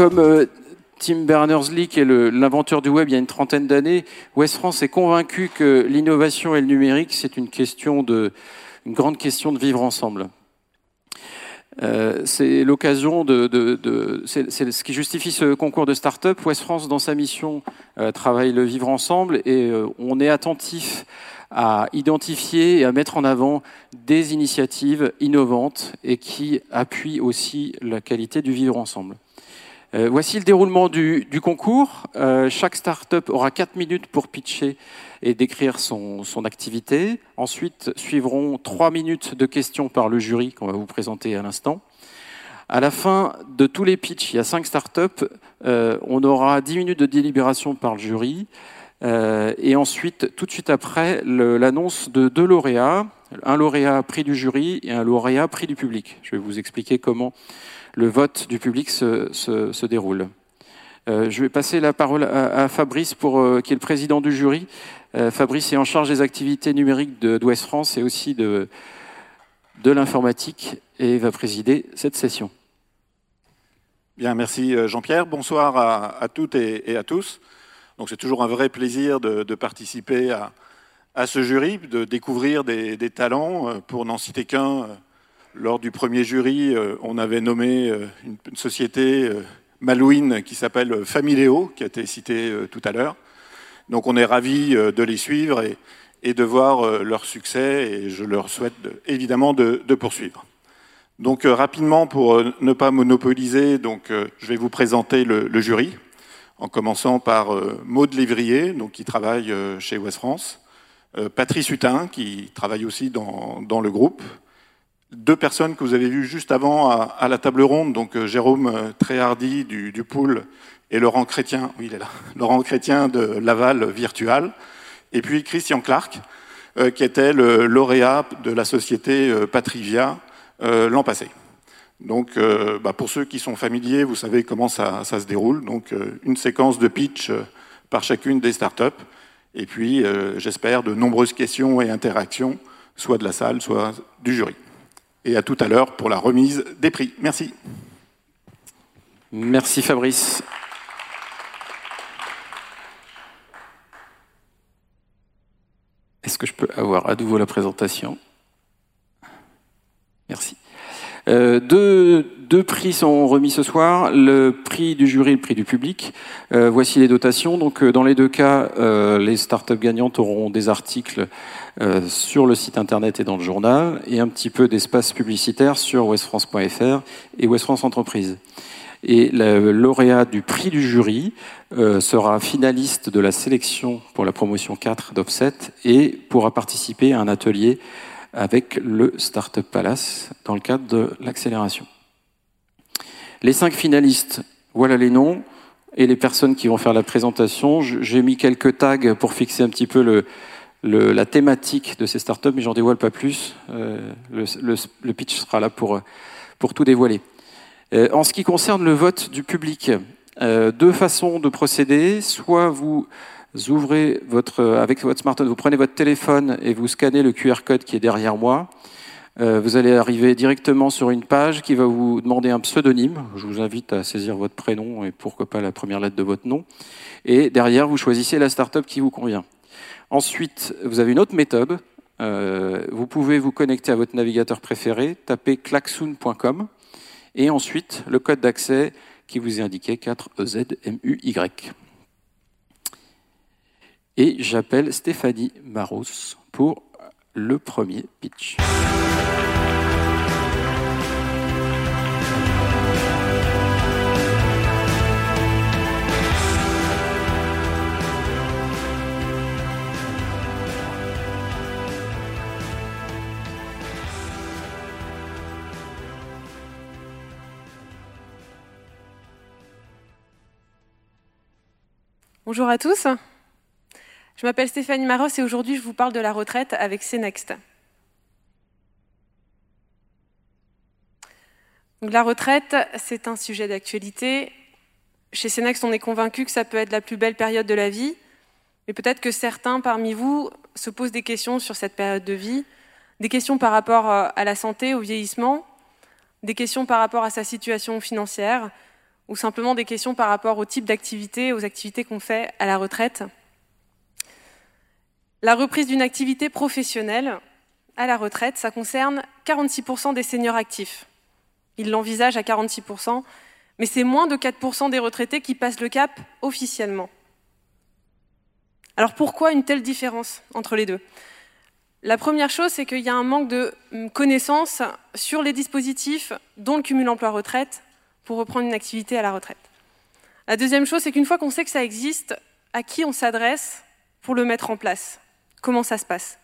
comme euh, Tim Berners-Lee, qui est l'inventeur du web il y a une trentaine d'années, West France est convaincu que l'innovation et le numérique, c'est une grande question de vivre ensemble. Euh, c'est l'occasion de, ce qui justifie ce concours de start-up. West France, dans sa mission, euh, travaille le vivre ensemble et on est attentif à identifier et à mettre en avant des initiatives innovantes et qui appuient aussi la qualité du vivre ensemble. Euh, voici le déroulement du, concours. Euh, chaque start-up aura 4 minutes pour pitcher et décrire son, activité. Ensuite, suivront 3 minutes de questions par le jury qu'on va vous présenter à l'instant. À la fin de tous les pitchs, il y a 5 start-up, euh, on aura 10 minutes de délibération par le jury. Et ensuite, tout de suite après, l'annonce de deux lauréats, un lauréat prix du jury et un lauréat prix du public. Je vais vous expliquer comment le vote du public se, se, déroule. Euh, je vais passer la parole à, Fabrice, euh, qui est le président du jury. Euh, Fabrice est en charge des activités numériques d'Ouest France et aussi de, de l'informatique et va présider cette session. Bien, merci Jean-Pierre. Bonsoir à, à, toutes et, à tous. Donc c'est toujours un vrai plaisir de, de participer à, à, ce jury, de découvrir des, des talents. Pour n'en citer qu'un, lors du premier jury, euh, on avait nommé euh, une, société euh, Malouine qui s'appelle Familéo, qui a été citée tout à l'heure. Donc on est ravis de les suivre et, de voir leur succès et je leur souhaite de, évidemment de, poursuivre. Donc rapidement, pour ne pas monopoliser, je vais vous présenter le, jury, en commençant par Maude Lévrier, qui travaille chez Ouest France, Patrice Hutin, qui travaille aussi dans le groupe, deux personnes que vous avez vues juste avant à, la table ronde, donc euh, Jérôme euh, Tréhardy du, du Pool et Laurent Chrétien, il est là, Laurent Chrétien de Laval Virtual, et puis Christian Clark, euh, qui était le lauréat de la société Patrivia euh, l'an passé. Donc, bah pour ceux qui sont familiers, vous savez comment ça, ça se déroule. Donc, une séquence de pitch par chacune des startups, et puis, j'espère, de nombreuses questions et interactions, soit de la salle, soit du jury et à tout à l'heure pour la remise des prix. Merci. Merci Fabrice. Est-ce que je peux avoir à nouveau la présentation? Merci. Euh, deux, prix sont remis ce soir, le prix du jury et le prix du public. Euh, voici les dotations. Donc, euh, dans les deux cas, les startups gagnantes auront des articles sur le site internet et dans le journal, et un petit peu d'espace publicitaire sur westfrance.fr et West France Entreprise. Et le lauréat du prix du jury sera finaliste de la sélection pour la promotion 4 d'Offset et pourra participer à un atelier avec le Startup Palace dans le cadre de l'accélération. Les cinq finalistes, voilà les noms et les personnes qui vont faire la présentation. J'ai mis quelques tags pour fixer un petit peu le, la thématique de ces startups, mais j'en dévoile pas plus. Euh, le, pitch sera là pour, pour tout dévoiler. Euh, en ce qui concerne le vote du public, euh, deux façons de procéder. Soit vous ouvrez votre, avec votre smartphone, vous prenez votre téléphone et vous scannez le QR code qui est derrière moi. Euh, vous allez arriver directement sur une page qui va vous demander un pseudonyme. Je vous invite à saisir votre prénom et pourquoi pas la première lettre de votre nom. Et derrière, vous choisissez la startup qui vous convient. Ensuite, vous avez une autre méthode. Euh, vous pouvez vous connecter à votre navigateur préféré, taper klaxoon.com et ensuite le code d'accès qui vous est indiqué 4EZMUY. Et j'appelle Stéphanie Maros pour le premier pitch. Bonjour à tous. Je m'appelle Stéphanie Maros et aujourd'hui je vous parle de la retraite avec CNext. La retraite, c'est un sujet d'actualité. Chez CNext, on est convaincu que ça peut être la plus belle période de la vie, mais peut-être que certains parmi vous se posent des questions sur cette période de vie, des questions par rapport à la santé, au vieillissement, des questions par rapport à sa situation financière, ou simplement des questions par rapport au type d'activité, aux activités qu'on fait à la retraite. La reprise d'une activité professionnelle à la retraite, ça concerne 46% des seniors actifs. Ils l'envisagent à 46%, mais c'est moins de 4% des retraités qui passent le cap officiellement. Alors pourquoi une telle différence entre les deux? La première chose, c'est qu'il y a un manque de hum, connaissances sur les dispositifs dont le cumul emploi-retraite pour reprendre une activité à la retraite. La deuxième chose, c'est qu'une fois qu'on sait que ça existe, à qui on s'adresse pour le mettre en place? Comment ça se passe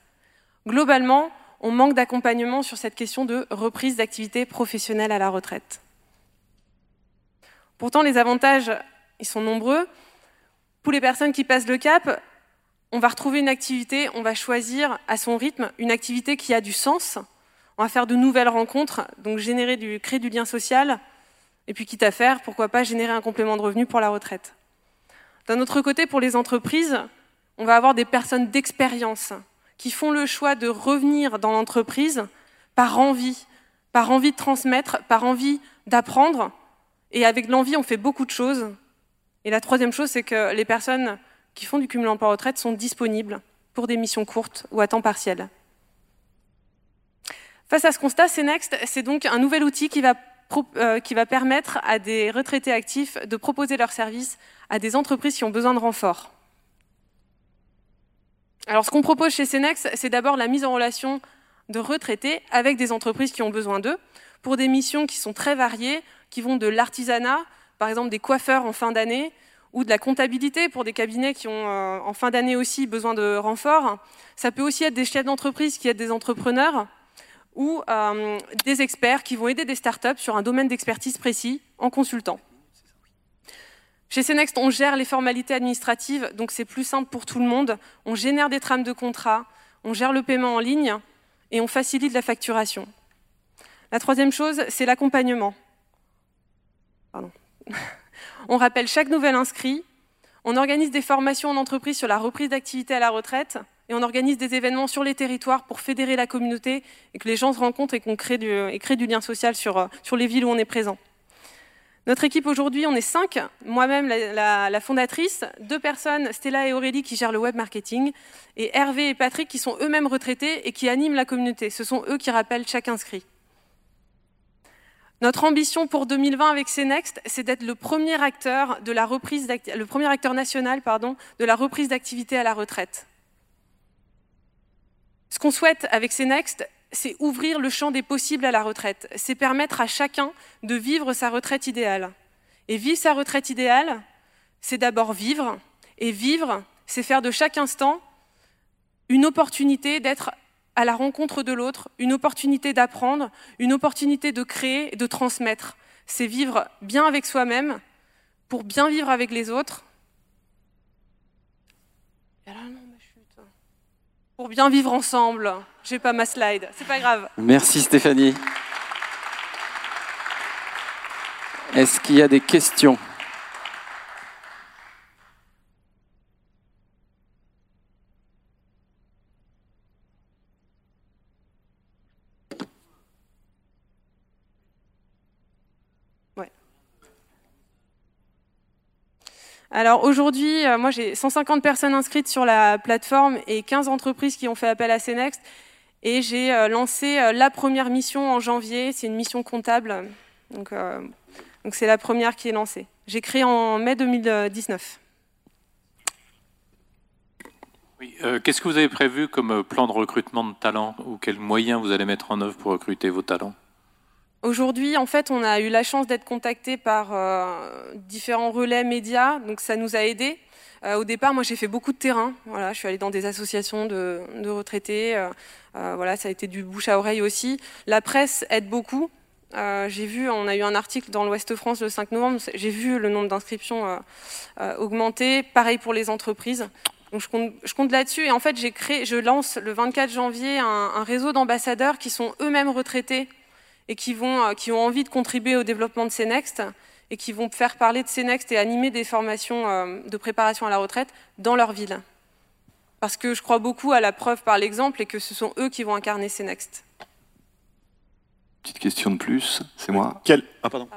Globalement, on manque d'accompagnement sur cette question de reprise d'activité professionnelle à la retraite. Pourtant, les avantages, ils sont nombreux. Pour les personnes qui passent le cap, on va retrouver une activité, on va choisir à son rythme une activité qui a du sens. On va faire de nouvelles rencontres, donc générer créer du lien social, et puis quitte à faire, pourquoi pas générer un complément de revenu pour la retraite. D'un autre côté, pour les entreprises, on va avoir des personnes d'expérience qui font le choix de revenir dans l'entreprise par envie, par envie de transmettre, par envie d'apprendre. Et avec l'envie, on fait beaucoup de choses. Et la troisième chose, c'est que les personnes qui font du cumul emploi-retraite sont disponibles pour des missions courtes ou à temps partiel. Face à ce constat, CNext, c'est donc un nouvel outil qui va, euh, qui va permettre à des retraités actifs de proposer leurs services à des entreprises qui ont besoin de renfort. Alors, ce qu'on propose chez Cenex, c'est d'abord la mise en relation de retraités avec des entreprises qui ont besoin d'eux pour des missions qui sont très variées, qui vont de l'artisanat, par exemple des coiffeurs en fin d'année, ou de la comptabilité pour des cabinets qui ont euh, en fin d'année aussi besoin de renfort. Ça peut aussi être des chefs d'entreprise qui aident des entrepreneurs ou euh, des experts qui vont aider des startups sur un domaine d'expertise précis en consultant. Chez Cenext, on gère les formalités administratives, donc c'est plus simple pour tout le monde. On génère des trames de contrat, on gère le paiement en ligne et on facilite la facturation. La troisième chose, c'est l'accompagnement. On rappelle chaque nouvel inscrit, on organise des formations en entreprise sur la reprise d'activité à la retraite et on organise des événements sur les territoires pour fédérer la communauté et que les gens se rencontrent et qu'on crée du, lien social sur, sur les villes où on est présent. Notre équipe aujourd'hui, on est cinq. Moi-même, la, fondatrice, deux personnes, Stella et Aurélie, qui gèrent le web marketing, et Hervé et Patrick, qui sont eux-mêmes retraités et qui animent la communauté. Ce sont eux qui rappellent chaque inscrit. Notre ambition pour 2020 avec CNext, c'est d'être le premier acteur de la reprise, le premier acteur national, pardon, de la reprise d'activité à la retraite. Ce qu'on souhaite avec CNext, c'est ouvrir le champ des possibles à la retraite. C'est permettre à chacun de vivre sa retraite idéale. Et vivre sa retraite idéale, c'est d'abord vivre. Et vivre, c'est faire de chaque instant une opportunité d'être à la rencontre de l'autre, une opportunité d'apprendre, une opportunité de créer et de transmettre. C'est vivre bien avec soi-même pour bien vivre avec les autres. Pour bien vivre ensemble. J'ai pas ma slide, c'est pas grave. Merci Stéphanie. Est-ce qu'il y a des questions? Alors aujourd'hui, euh, moi j'ai 150 personnes inscrites sur la plateforme et 15 entreprises qui ont fait appel à Cenext. Et j'ai euh, lancé euh, la première mission en janvier, c'est une mission comptable. Donc c'est la première qui est lancée. J'ai créé en mai 2019. Qu'est-ce que vous avez prévu comme plan de recrutement de talents ou quels moyens vous allez mettre en œuvre pour recruter vos talents? Aujourd'hui, en fait, on a eu la chance d'être contacté par euh, différents relais médias, donc ça nous a aidés. Euh, au départ, moi, j'ai fait beaucoup de terrain. Voilà, je suis allée dans des associations de, retraités. Euh, voilà, ça a été du bouche à oreille aussi. La presse aide beaucoup. j'ai vu, on a eu un article dans l'Ouest France le 5 novembre. J'ai vu le nombre d'inscriptions augmenter. Pareil pour les entreprises. Donc je compte, là-dessus. Et en fait, j'ai créé, je lance le 24 janvier un, réseau d'ambassadeurs qui sont eux-mêmes retraités et qui, vont, euh, qui ont envie de contribuer au développement de CNext et qui vont faire parler de CNext et animer des formations euh, de préparation à la retraite dans leur ville. Parce que je crois beaucoup à la preuve par l'exemple et que ce sont eux qui vont incarner CNext. Petite question de plus, c'est moi. Quel... Ah, pardon.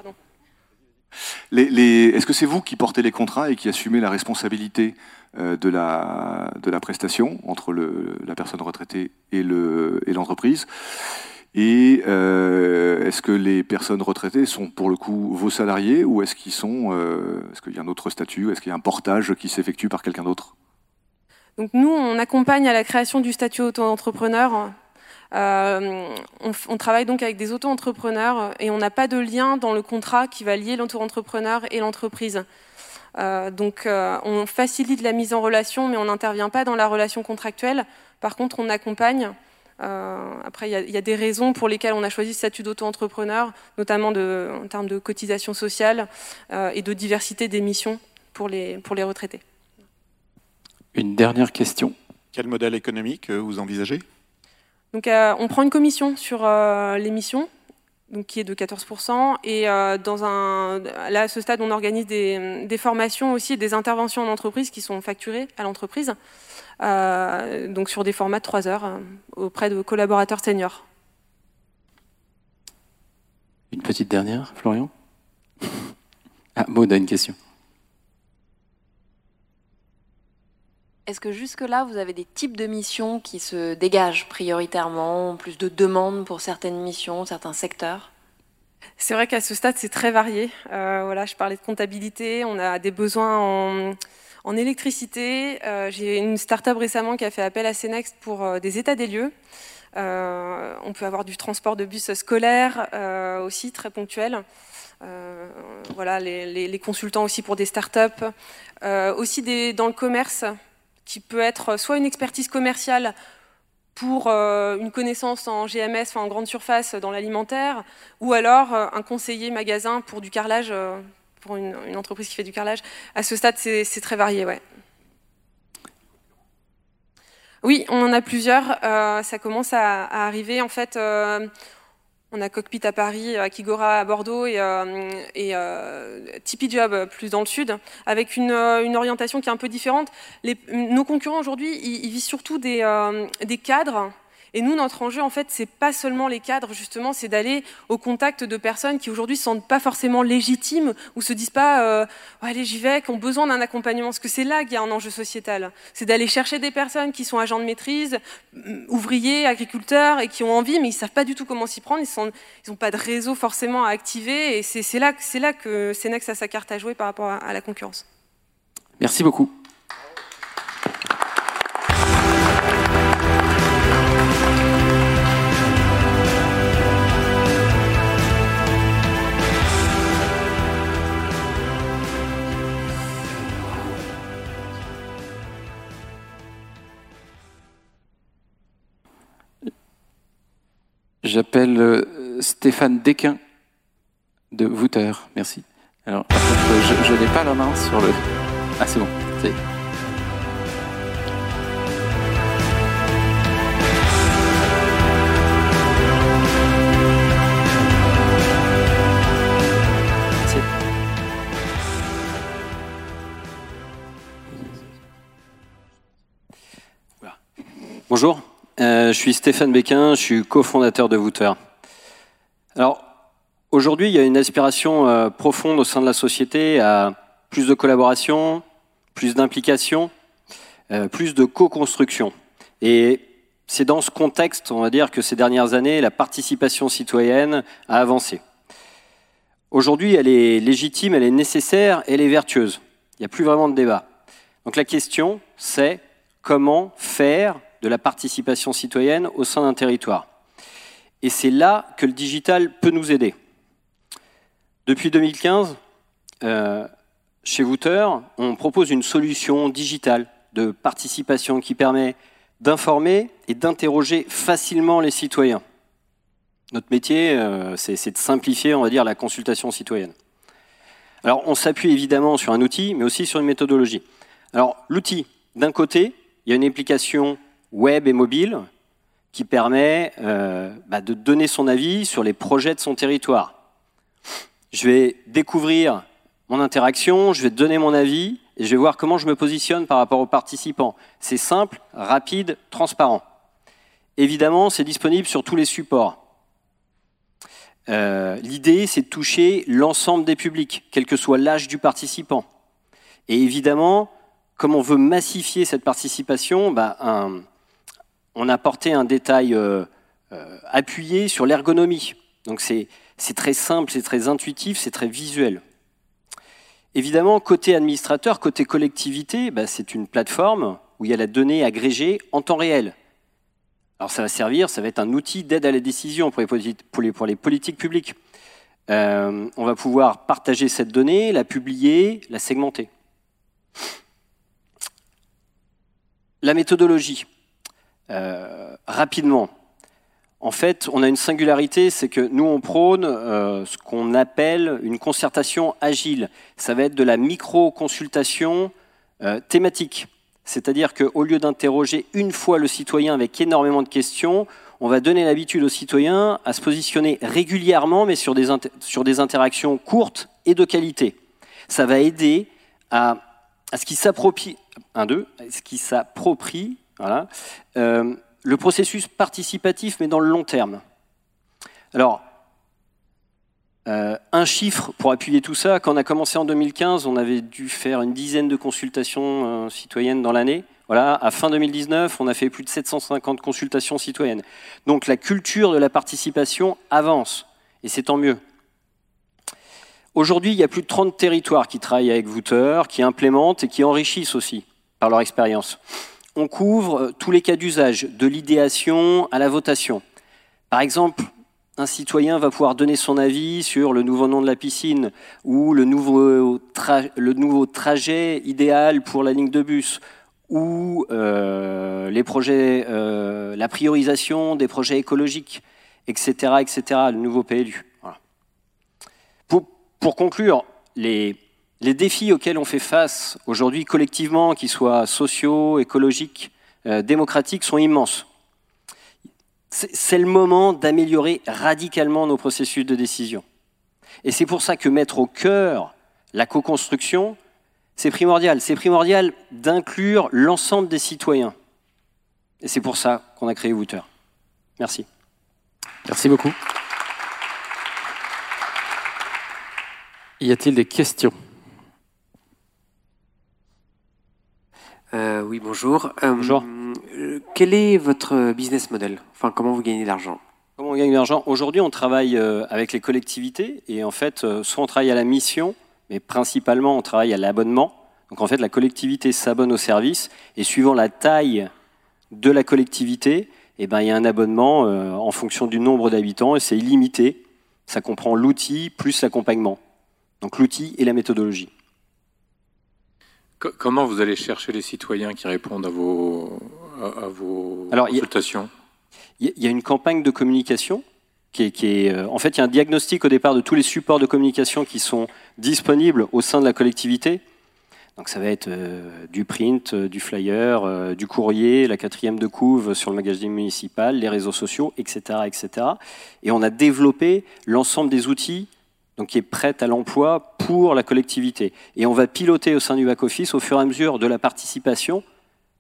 Est-ce que c'est vous qui portez les contrats et qui assumez la responsabilité euh, de, la, de la prestation entre le, la personne retraitée et l'entreprise et, euh, est-ce que les personnes retraitées sont pour le coup vos salariés ou est-ce qu'ils sont, euh, est-ce qu'il y a un autre statut, est-ce qu'il y a un portage qui s'effectue par quelqu'un d'autre? Donc nous, on accompagne à la création du statut auto-entrepreneur euh, on, travaille donc avec des auto-entrepreneurs et on n'a pas de lien dans le contrat qui va lier l'auto-entrepreneur et l'entreprise. Donc on facilite la mise en relation, mais on n'intervient pas dans la relation contractuelle. Par contre, on accompagne. Après, il y, a des raisons pour lesquelles on a choisi ce statut d'auto-entrepreneur, notamment en termes de cotisation sociale et de diversité des missions pour les, pour les retraités. Une dernière question. Quel modèle économique vous envisagez? Donc, euh, on prend une commission sur euh, l'émission, donc qui est de 14%. Et euh, dans un, là, à ce stade, on organise des, formations aussi, des interventions en entreprise qui sont facturées à l'entreprise, donc sur des formats de 3 heures auprès de collaborateurs seniors. Une petite dernière, Florian? Ah, Maud a une question. Est-ce que jusque-là, vous avez des types de missions qui se dégagent prioritairement, plus de demandes pour certaines missions, certains secteurs? C'est vrai qu'à ce stade, c'est très varié. Euh, voilà, je parlais de comptabilité, on a des besoins en, électricité. Euh, j'ai une start-up récemment qui a fait appel à Cenext pour euh, des états des lieux. on peut avoir du transport de bus scolaire aussi, très ponctuel. voilà, les, consultants aussi pour des start-up. aussi dans le commerce, qui peut être soit une expertise commerciale pour euh, une connaissance en GMS, en grande surface dans l'alimentaire, ou alors euh, un conseiller magasin pour du carrelage, euh, pour une, entreprise qui fait du carrelage. À ce stade, c'est très varié, ouais. Oui, on en a plusieurs. ça commence à, à, arriver. En fait, on a Cockpit à Paris, Akigora à Bordeaux et, euh, euh, Tipeee Job plus dans le sud, avec une, euh, orientation qui est un peu différente. nos concurrents aujourd'hui, ils, visent surtout des cadres et nous, notre enjeu, en fait, c'est pas seulement les cadres, justement, c'est d'aller au contact de personnes qui aujourd'hui se sentent pas forcément légitimes ou se disent pas, euh, allez, j'y vais, qui ont besoin d'un accompagnement. Parce que c'est là qu'il y a un enjeu sociétal. C'est d'aller chercher des personnes qui sont agents de maîtrise, mm, ouvriers, agriculteurs, et qui ont envie, mais ils savent pas du tout comment s'y prendre. Ils n'ont pas de réseau forcément à activer. Et c'est là, là que Cenex a sa carte à jouer par rapport à la concurrence. Merci beaucoup. J'appelle euh, Stéphane Desquin de Wouter. Merci. Alors, je, n'ai pas la main sur le. Ah, c'est bon. C'est. Bonjour. Euh, je suis Stéphane Béquin, je suis cofondateur de Wouter. Alors, aujourd'hui, il y a une aspiration euh, profonde au sein de la société à plus de collaboration, plus d'implication, euh, plus de co-construction. Et c'est dans ce contexte, on va dire, que ces dernières années, la participation citoyenne a avancé. Aujourd'hui, elle est légitime, elle est nécessaire, elle est vertueuse. Il n'y a plus vraiment de débat. Donc la question, c'est comment faire de la participation citoyenne au sein d'un territoire. Et c'est là que le digital peut nous aider. Depuis 2015, euh, chez Wouter, on propose une solution digitale de participation qui permet d'informer et d'interroger facilement les citoyens. Notre métier, euh, c'est de simplifier, on va dire, la consultation citoyenne. Alors, on s'appuie évidemment sur un outil, mais aussi sur une méthodologie. Alors, l'outil, d'un côté, il y a une application web et mobile qui permet euh, bah, de donner son avis sur les projets de son territoire. Je vais découvrir mon interaction, je vais donner mon avis et je vais voir comment je me positionne par rapport aux participants. C'est simple, rapide, transparent. Évidemment, c'est disponible sur tous les supports. Euh, l'idée, c'est de toucher l'ensemble des publics, quel que soit l'âge du participant. Et évidemment, comme on veut massifier cette participation, bah, on a porté un détail euh, euh, appuyé sur l'ergonomie. Donc c'est très simple, c'est très intuitif, c'est très visuel. Évidemment, côté administrateur, côté collectivité, bah, c'est une plateforme où il y a la donnée agrégée en temps réel. Alors ça va servir, ça va être un outil d'aide à la décision pour les, pour les, politiques publiques. Euh, on va pouvoir partager cette donnée, la publier, la segmenter. La méthodologie. Euh, rapidement. En fait, on a une singularité, c'est que nous, on prône euh, ce qu'on appelle une concertation agile. Ça va être de la micro-consultation thématique. C'est-à-dire qu'au lieu d'interroger une fois le citoyen avec énormément de questions, on va donner l'habitude au citoyen à se positionner régulièrement, mais sur des, sur des interactions courtes et de qualité. Ça va aider à, deux, ce qui s'approprie, euh, le processus participatif, mais dans le long terme. Alors, euh, un chiffre pour appuyer tout ça, quand on a commencé en 2015, on avait dû faire une dizaine de consultations euh, citoyennes dans l'année. Voilà, à fin 2019, on a fait plus de 750 consultations citoyennes. Donc la culture de la participation avance, et c'est tant mieux. Aujourd'hui, il y a plus de 30 territoires qui travaillent avec Vouter, qui implémentent et qui enrichissent aussi par leur expérience. On couvre euh, tous les cas d'usage, de l'idéation à la votation. Par exemple, un citoyen va pouvoir donner son avis sur le nouveau nom de la piscine ou le nouveau, trajet idéal pour la ligne de bus ou euh, les projets, euh, la priorisation des projets écologiques, etc., etc., le nouveau PLU. Pour, conclure, les, les, défis auxquels on fait face aujourd'hui collectivement, qu'ils soient sociaux, écologiques, euh, démocratiques, sont immenses c'est le moment d'améliorer radicalement nos processus de décision. Et c'est pour ça que mettre au cœur la co-construction, c'est primordial. C'est primordial d'inclure l'ensemble des citoyens. Et c'est pour ça qu'on a créé Wouter. Merci. Merci beaucoup. Y a-t-il des questions euh, Oui, bonjour. Euh, bonjour. Euh, quel est votre business model? Enfin, comment vous gagnez de l'argent? Comment on gagne de l'argent? Aujourd'hui, on travaille euh, avec les collectivités et en fait, soit on travaille à la mission, mais principalement on travaille à l'abonnement. Donc en fait, la collectivité s'abonne au service et suivant la taille de la collectivité, eh ben, il y a un abonnement en fonction du nombre d'habitants et c'est illimité. Ça comprend l'outil plus l'accompagnement. Donc l'outil et la méthodologie. Comment vous allez chercher les citoyens qui répondent à vos, à, vos consultations? Il y, a une campagne de communication qui est, qui est, euh, en fait, il y a un diagnostic au départ de tous les supports de communication qui sont disponibles au sein de la collectivité. Donc ça va être euh, du print, euh, du flyer, du courrier, la quatrième de couve sur le magazine municipal, les réseaux sociaux, etc., etc. Et on a développé l'ensemble des outils donc qui est prêt à l'emploi pour la collectivité. Et on va piloter au sein du back-office au fur et à mesure de la participation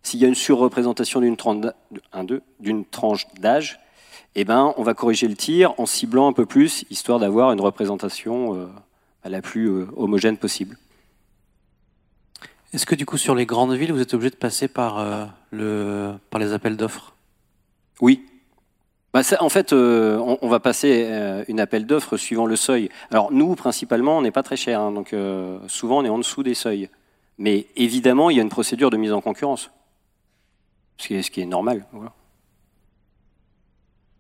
s'il y a une surreprésentation d'une tranche d'âge, eh ben, on va corriger le tir en ciblant un peu plus, histoire d'avoir une représentation euh, la plus euh, homogène possible. Est-ce que du coup, sur les grandes villes, vous êtes obligé de passer par, euh, le, par les appels d'offres? Oui. Bah, en fait, on, va passer une appel d'offres suivant le seuil. Alors nous, principalement, on n'est pas très cher, hein, donc souvent on est en dessous des seuils. Mais évidemment, il y a une procédure de mise en concurrence ce qui est, normal.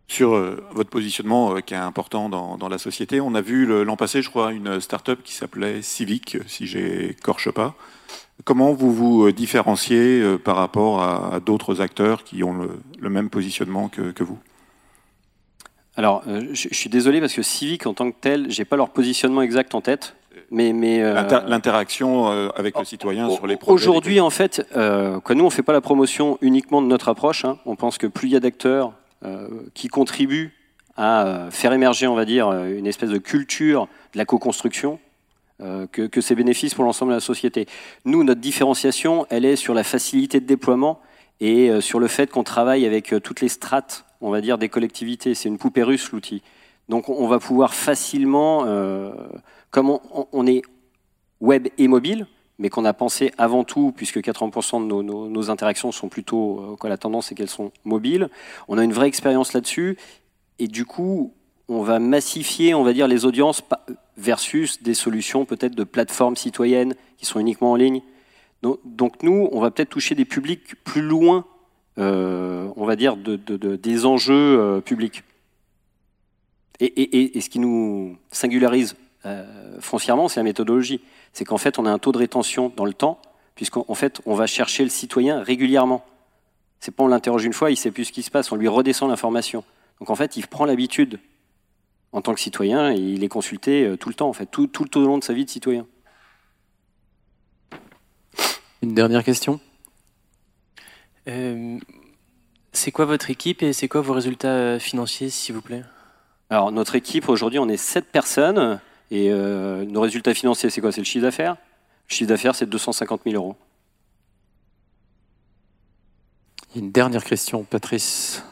Sur euh, votre positionnement euh, qui est important dans, la société, on a vu l'an passé, je crois, une start-up qui s'appelait Civic, si j'écorche pas. Comment vous vous euh, différenciez par rapport à, d'autres acteurs qui ont le, même positionnement que, vous? Alors, je, suis désolé parce que Civic en tant que tel, j'ai pas leur positionnement exact en tête. Mais, mais euh, l'interaction euh, avec le citoyen sur les projets. Aujourd'hui, en fait, euh, nous on fait pas la promotion uniquement de notre approche. Hein. On pense que plus il y a d'acteurs qui contribuent à faire émerger, on va dire, une espèce de culture de la co-construction, que, que c'est bénéfice pour l'ensemble de la société. Nous, notre différenciation, elle est sur la facilité de déploiement et sur le fait qu'on travaille avec toutes les strates, on va dire, des collectivités. C'est une poupée russe l'outil. Donc on va pouvoir facilement, euh, comme on, est web et mobile, mais qu'on a pensé avant tout, puisque 80% de nos, interactions sont plutôt, euh, quoi, la tendance c'est qu'elles sont mobiles, on a une vraie expérience là-dessus, et du coup, on va massifier, on va dire, les audiences versus des solutions peut-être de plateformes citoyennes qui sont uniquement en ligne. Donc, nous, on va peut-être toucher des publics plus loin, on va dire, de, de, de, des enjeux euh, publics. Et, ce qui nous singularise euh, foncièrement, c'est la méthodologie. C'est qu'en fait, on a un taux de rétention dans le temps, puisqu'en fait, on va chercher le citoyen régulièrement. C'est pas on l'interroge une fois, il sait plus ce qui se passe, on lui redescend l'information. Donc en fait, il prend l'habitude en tant que citoyen et il est consulté euh, tout le temps, en fait, tout, tout le long de sa vie de citoyen. Une dernière question? euh, C'est quoi votre équipe et c'est quoi vos résultats euh, financiers, s'il vous plaît? Alors, notre équipe, aujourd'hui, on est 7 personnes. Et euh, nos résultats financiers, c'est quoi? C'est le chiffre d'affaires? Le chiffre d'affaires, c'est 250 000 euros. Une dernière question, Patrice.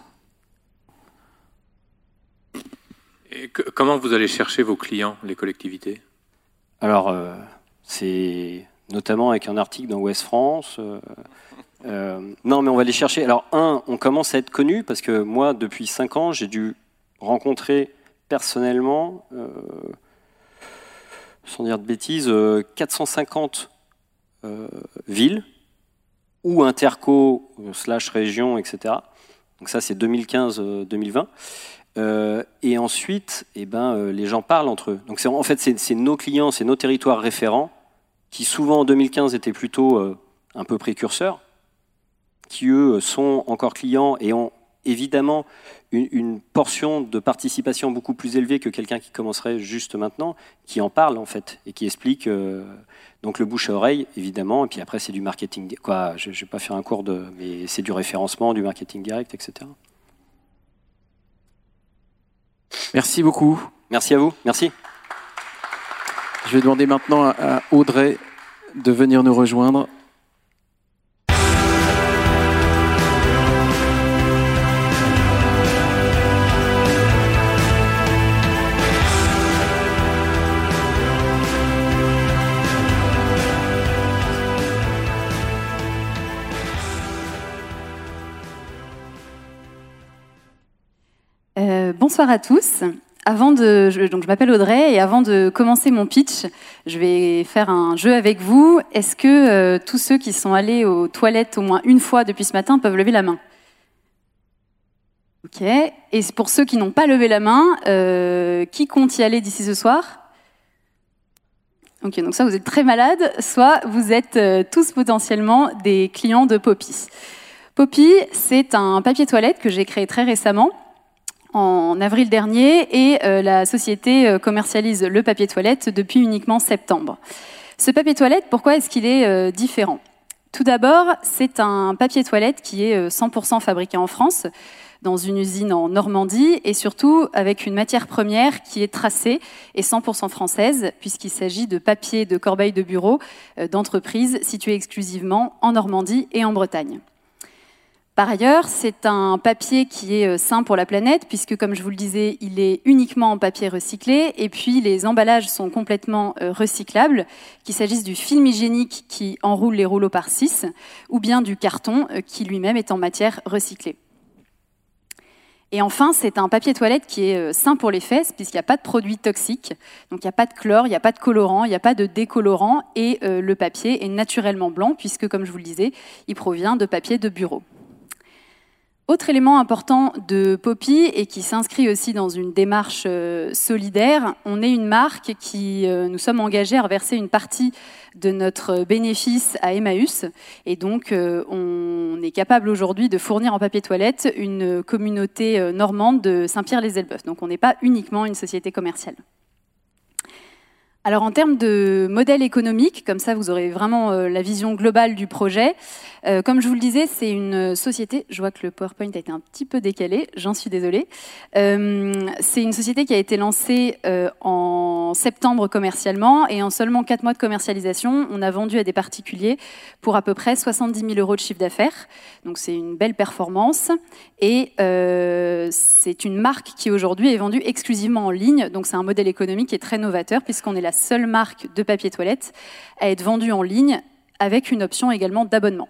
Et que, comment vous allez chercher vos clients, les collectivités? Alors, euh, c'est notamment avec un article dans Ouest France. Euh, euh, non, mais on va les chercher. Alors, un, on commence à être connu parce que moi, depuis 5 ans, j'ai dû rencontrer personnellement, euh, sans dire de bêtises, 450 villes ou interco slash région, etc. Donc ça, c'est 2015-2020. Euh, et ensuite, eh ben, euh, les gens parlent entre eux. Donc en fait, c'est nos clients, c'est nos territoires référents, qui souvent en 2015 étaient plutôt euh, un peu précurseurs, qui eux sont encore clients et ont évidemment une, une portion de participation beaucoup plus élevée que quelqu'un qui commencerait juste maintenant, qui en parle en fait et qui explique. donc le bouche à oreille, évidemment, et puis après c'est du marketing. Quoi, je ne vais pas faire un cours de, mais c'est du référencement, du marketing direct, etc. Merci beaucoup. Merci à vous. Merci. Je vais demander maintenant à Audrey de venir nous rejoindre. Bonsoir à tous. Avant de, je, m'appelle Audrey et avant de commencer mon pitch, je vais faire un jeu avec vous. Est-ce que euh, tous ceux qui sont allés aux toilettes au moins une fois depuis ce matin peuvent lever la main? Ok. Et pour ceux qui n'ont pas levé la main, euh, qui compte y aller d'ici ce soir? Ok, donc ça vous êtes très malade, soit vous êtes tous potentiellement des clients de Poppy. Poppy, c'est un papier toilette que j'ai créé très récemment en avril dernier et euh, la société euh, commercialise le papier toilette depuis uniquement septembre. Ce papier toilette, pourquoi est-ce qu'il est euh, différent? Tout d'abord, c'est un papier toilette qui est 100% fabriqué en France, dans une usine en Normandie et surtout avec une matière première qui est tracée et 100% française, puisqu'il s'agit de papier de corbeille de bureau d'entreprises situées exclusivement en Normandie et en Bretagne. Par ailleurs, c'est un papier qui est sain pour la planète, puisque, comme je vous le disais, il est uniquement en papier recyclé, et puis les emballages sont complètement recyclables, qu'il s'agisse du film hygiénique qui enroule les rouleaux par 6, ou bien du carton qui lui-même est en matière recyclée. Et enfin, c'est un papier toilette qui est sain pour les fesses, puisqu'il n'y a pas de produits toxiques, donc il n'y a pas de chlore, il n'y a pas de colorant, il n'y a pas de décolorant, et euh, le papier est naturellement blanc, puisque, comme je vous le disais, il provient de papier de bureau. Autre élément important de Poppy et qui s'inscrit aussi dans une démarche euh, solidaire, on est une marque qui euh, nous sommes engagés à reverser une partie de notre bénéfice à Emmaüs et donc euh, on est capable aujourd'hui de fournir en papier toilette une communauté normande de Saint-Pierre-les-Elbeufs. Donc on n'est pas uniquement une société commerciale. Alors en termes de modèle économique, comme ça vous aurez vraiment la vision globale du projet. Euh, comme je vous le disais, c'est une société, je vois que le PowerPoint a été un petit peu décalé, j'en suis désolée. Euh, c'est une société qui a été lancée en en septembre commercialement et en seulement 4 mois de commercialisation, on a vendu à des particuliers pour à peu près 70 000 euros de chiffre d'affaires. Donc c'est une belle performance et euh, c'est une marque qui aujourd'hui est vendue exclusivement en ligne. Donc c'est un modèle économique qui est très novateur puisqu'on est la seule marque de papier toilette à être vendue en ligne avec une option également d'abonnement.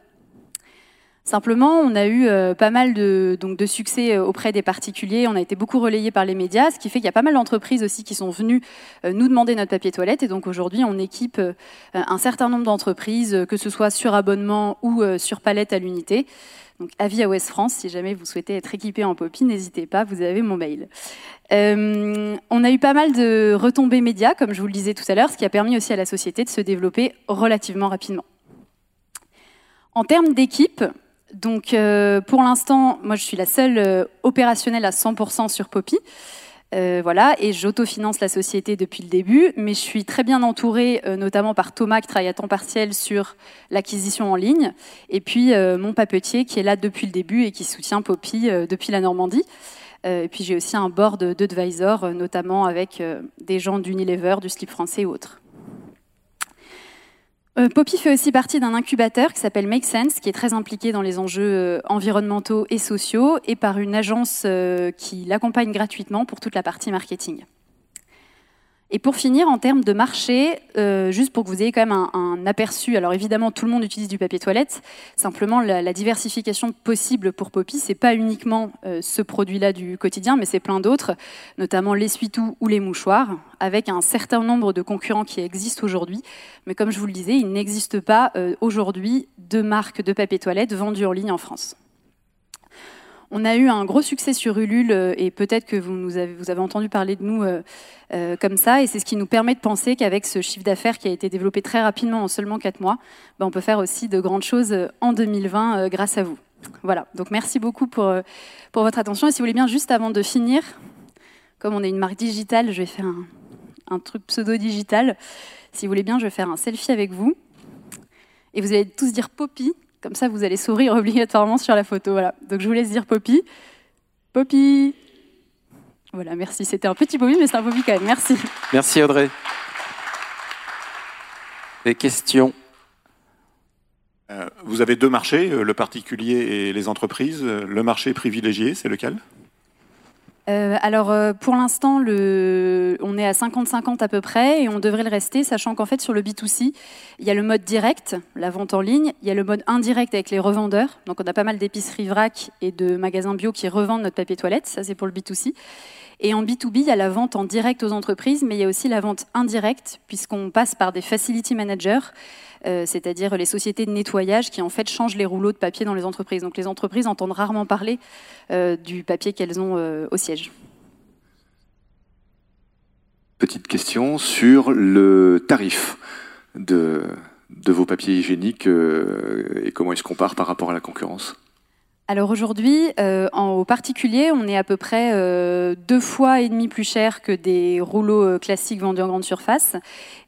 Simplement, on a eu euh, pas mal de, donc, de succès euh, auprès des particuliers, on a été beaucoup relayé par les médias, ce qui fait qu'il y a pas mal d'entreprises aussi qui sont venues euh, nous demander notre papier toilette. Et donc aujourd'hui, on équipe un certain nombre d'entreprises, que ce soit sur abonnement ou sur palette à l'unité. Donc avis à Ouest France, si jamais vous souhaitez être équipé en Poppy, n'hésitez pas, vous avez mon mail. on a eu pas mal de retombées médias, comme je vous le disais tout à l'heure, ce qui a permis aussi à la société de se développer relativement rapidement. En termes d'équipe, donc euh, pour l'instant, moi je suis la seule euh, opérationnelle à 100% sur Poppy. Euh, voilà, et j'autofinance la société depuis le début, mais je suis très bien entourée, notamment par Thomas qui travaille à temps partiel sur l'acquisition en ligne, et puis mon papetier qui est là depuis le début et qui soutient Poppy depuis la Normandie. et puis j'ai aussi un board d'advisors, notamment avec des gens d'Unilever, du Slip français et autres. Euh, Poppy fait aussi partie d'un incubateur qui s'appelle Make Sense, qui est très impliqué dans les enjeux euh, environnementaux et sociaux, et par une agence euh, qui l'accompagne gratuitement pour toute la partie marketing. Et pour finir, en termes de marché, euh, juste pour que vous ayez quand même un, aperçu, alors évidemment tout le monde utilise du papier toilette, simplement la, diversification possible pour Poppy, c'est pas uniquement euh, ce produit-là du quotidien, mais c'est plein d'autres, notamment l'essuie-tout ou les mouchoirs, avec un certain nombre de concurrents qui existent aujourd'hui. Mais comme je vous le disais, il n'existe pas euh, aujourd'hui de marque de papier toilette vendue en ligne en France. On a eu un gros succès sur Ulule euh, et peut-être que vous, nous avez, entendu parler de nous euh, euh, comme ça. Et c'est ce qui nous permet de penser qu'avec ce chiffre d'affaires qui a été développé très rapidement en seulement 4 mois, ben, on peut faire aussi de grandes choses en 2020 grâce à vous. Voilà, donc merci beaucoup pour, pour votre attention. Et si vous voulez bien, juste avant de finir, comme on est une marque digitale, je vais faire un, un truc pseudo-digital. Si vous voulez bien, je vais faire un selfie avec vous. Et vous allez tous dire Poppy, comme ça, vous allez sourire obligatoirement sur la photo. Voilà. Donc je vous laisse dire Poppy. Poppy. Voilà, merci. C'était un petit Poppy, mais c'est un Poppy quand même. Merci. Merci Audrey. Des questions? Euh, Vous avez deux marchés, euh, le particulier et les entreprises. Le marché privilégié, c'est lequel? Euh, alors euh, pour l'instant, on est à 50-50 à peu près et on devrait le rester, sachant qu'en fait sur le B2C, il y a le mode direct, la vente en ligne, il y a le mode indirect avec les revendeurs. Donc on a pas mal d'épiceries vrac et de magasins bio qui revendent notre papier toilette, ça c'est pour le B2C. Et en B2B, il y a la vente en direct aux entreprises, mais il y a aussi la vente indirecte, puisqu'on passe par des facility managers, euh, c'est-à-dire les sociétés de nettoyage qui en fait changent les rouleaux de papier dans les entreprises. Donc les entreprises entendent rarement parler euh, du papier qu'elles ont euh, au siège. Petite question sur le tarif de, vos papiers hygiéniques et comment il se compare par rapport à la concurrence? Alors aujourd'hui, euh, au particulier, on est à peu près euh, deux fois et demi plus cher que des rouleaux euh, classiques vendus en grande surface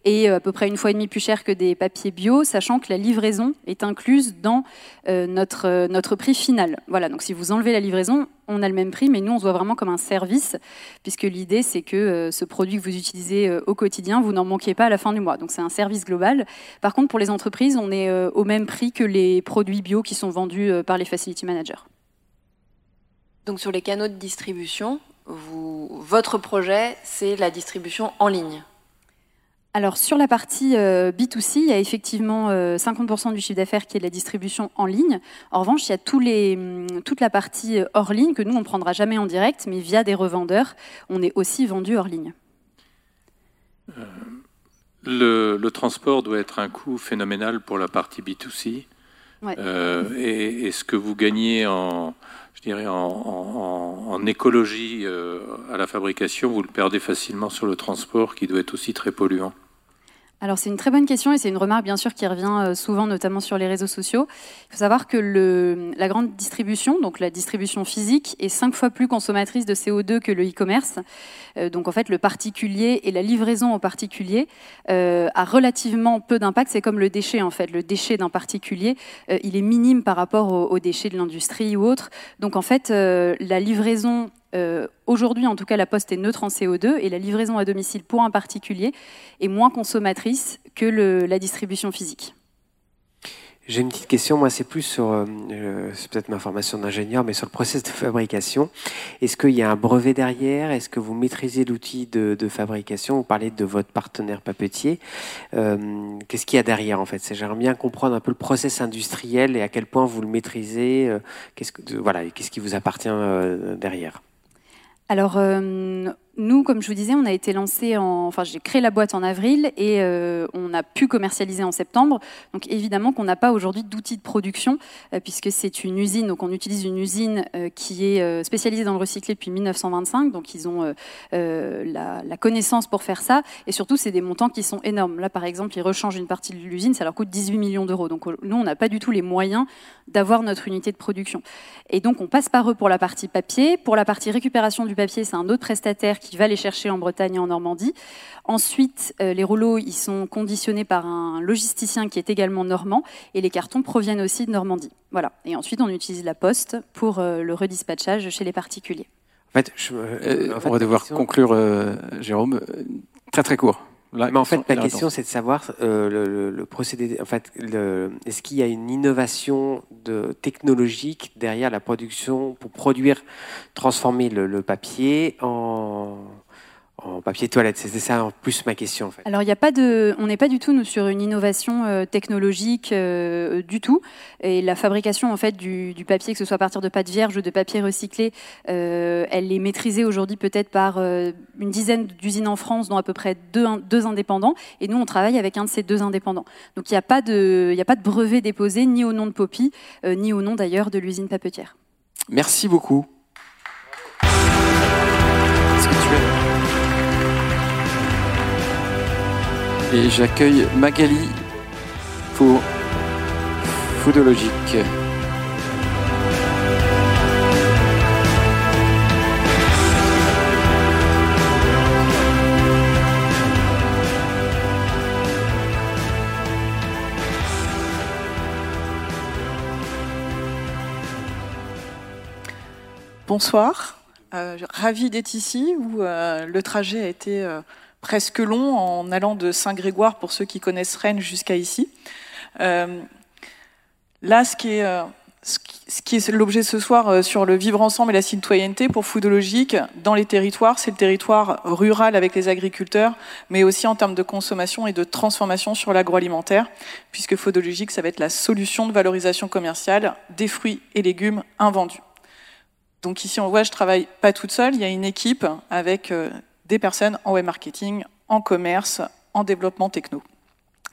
et euh, à peu près une fois et demi plus cher que des papiers bio, sachant que la livraison est incluse dans notre, notre prix final. Voilà, donc si vous enlevez la livraison, on a le même prix, mais nous, on se voit vraiment comme un service, puisque l'idée, c'est que ce produit que vous utilisez au quotidien, vous n'en manquez pas à la fin du mois. Donc c'est un service global. Par contre, pour les entreprises, on est au même prix que les produits bio qui sont vendus par les facility managers. Donc sur les canaux de distribution, votre projet, c'est la distribution en ligne alors sur la partie euh, B2C, il y a effectivement 50% euh, du chiffre d'affaires qui est de la distribution en ligne. En revanche, il y a hum, toute la partie euh, hors ligne que nous, on ne prendra jamais en direct, mais via des revendeurs, on est aussi vendu hors ligne. le, transport doit être un coût phénoménal pour la partie B2C. Et, et, ce que vous gagnez en, je dirais, en, écologie euh, à la fabrication, vous le perdez facilement sur le transport qui doit être aussi très polluant alors c'est une très bonne question et c'est une remarque bien sûr qui revient euh, souvent notamment sur les réseaux sociaux. Il faut savoir que le, la grande distribution, donc la distribution physique, est cinq fois plus consommatrice de CO2 que le e-commerce. Euh, donc en fait le particulier et la livraison au particulier euh, a relativement peu d'impact. C'est comme le déchet en fait. Le déchet d'un particulier, il est minime par rapport aux, déchets de l'industrie ou autre. Donc en fait la livraison Aujourd'hui, en tout cas, la poste est neutre en CO2 et la livraison à domicile pour un particulier est moins consommatrice que la distribution physique. J'ai une petite question, moi c'est plus sur, euh, euh, c'est peut-être ma formation d'ingénieur, mais sur le process de fabrication. Est-ce qu'il y a un brevet derrière? Est-ce que vous maîtrisez l'outil de, fabrication? Vous parlez de votre partenaire papetier. Euh, qu'est-ce qu'il y a derrière en fait? J'aimerais bien comprendre un peu le process industriel et à quel point vous le maîtrisez. voilà, qu'est-ce qui vous appartient derrière Alors nous, comme je vous disais, on a été lancé en, enfin, j'ai créé la boîte en avril et euh, on a pu commercialiser en septembre. Donc évidemment qu'on n'a pas aujourd'hui d'outils de production euh, puisque c'est une usine. Donc on utilise une usine euh, qui est spécialisée dans le recyclé depuis 1925. Donc ils ont la, la, connaissance pour faire ça et surtout c'est des montants qui sont énormes. Là par exemple, ils rechangent une partie de l'usine, ça leur coûte 18 millions d'euros. Donc nous, on n'a pas du tout les moyens d'avoir notre unité de production. Et donc on passe par eux pour la partie papier. Pour la partie récupération du papier, c'est un autre prestataire qui qui va les chercher en Bretagne et en Normandie. Ensuite, euh, les rouleaux, ils sont conditionnés par un logisticien qui est également normand, et les cartons proviennent aussi de Normandie. Voilà. Et ensuite, on utilise la poste pour euh, le redispatchage chez les particuliers. En fait, je, euh, on va devoir conclure, Jérôme. Très très court. Mais en fait, la question, c'est de savoir le, procédé. En fait, est-ce qu'il y a une innovation de, technologique derrière la production pour produire, transformer le papier en en papier toilette. C'était ça en plus ma question. En fait. Alors, il n'y a pas de, on n'est pas du tout nous, sur une innovation euh, technologique euh, du tout. Et la fabrication en fait du, papier, que ce soit à partir de pâte vierge ou de papier recyclé, euh, elle est maîtrisée aujourd'hui peut-être par une dizaine d'usines en France, dont à peu près deux, deux, indépendants. Et nous, on travaille avec un de ces deux indépendants. Donc, il n'y a pas de, il a pas de brevet déposé ni au nom de Poppy, ni au nom d'ailleurs de l'usine papetière. Merci beaucoup. Et j'accueille Magali pour Foodologique. Bonsoir, euh, ravi d'être ici où euh, le trajet a été euh, presque long en allant de Saint-Grégoire, pour ceux qui connaissent Rennes, jusqu'à ici. Euh, là, ce qui est, euh, ce qui est l'objet ce soir euh, sur le vivre ensemble et la citoyenneté pour Foodologique dans les territoires, c'est le territoire rural avec les agriculteurs, mais aussi en termes de consommation et de transformation sur l'agroalimentaire, puisque Foodologique, ça va être la solution de valorisation commerciale des fruits et légumes invendus. Donc ici, on voit, je travaille pas toute seule, il y a une équipe avec des personnes en web marketing, en commerce, en développement techno,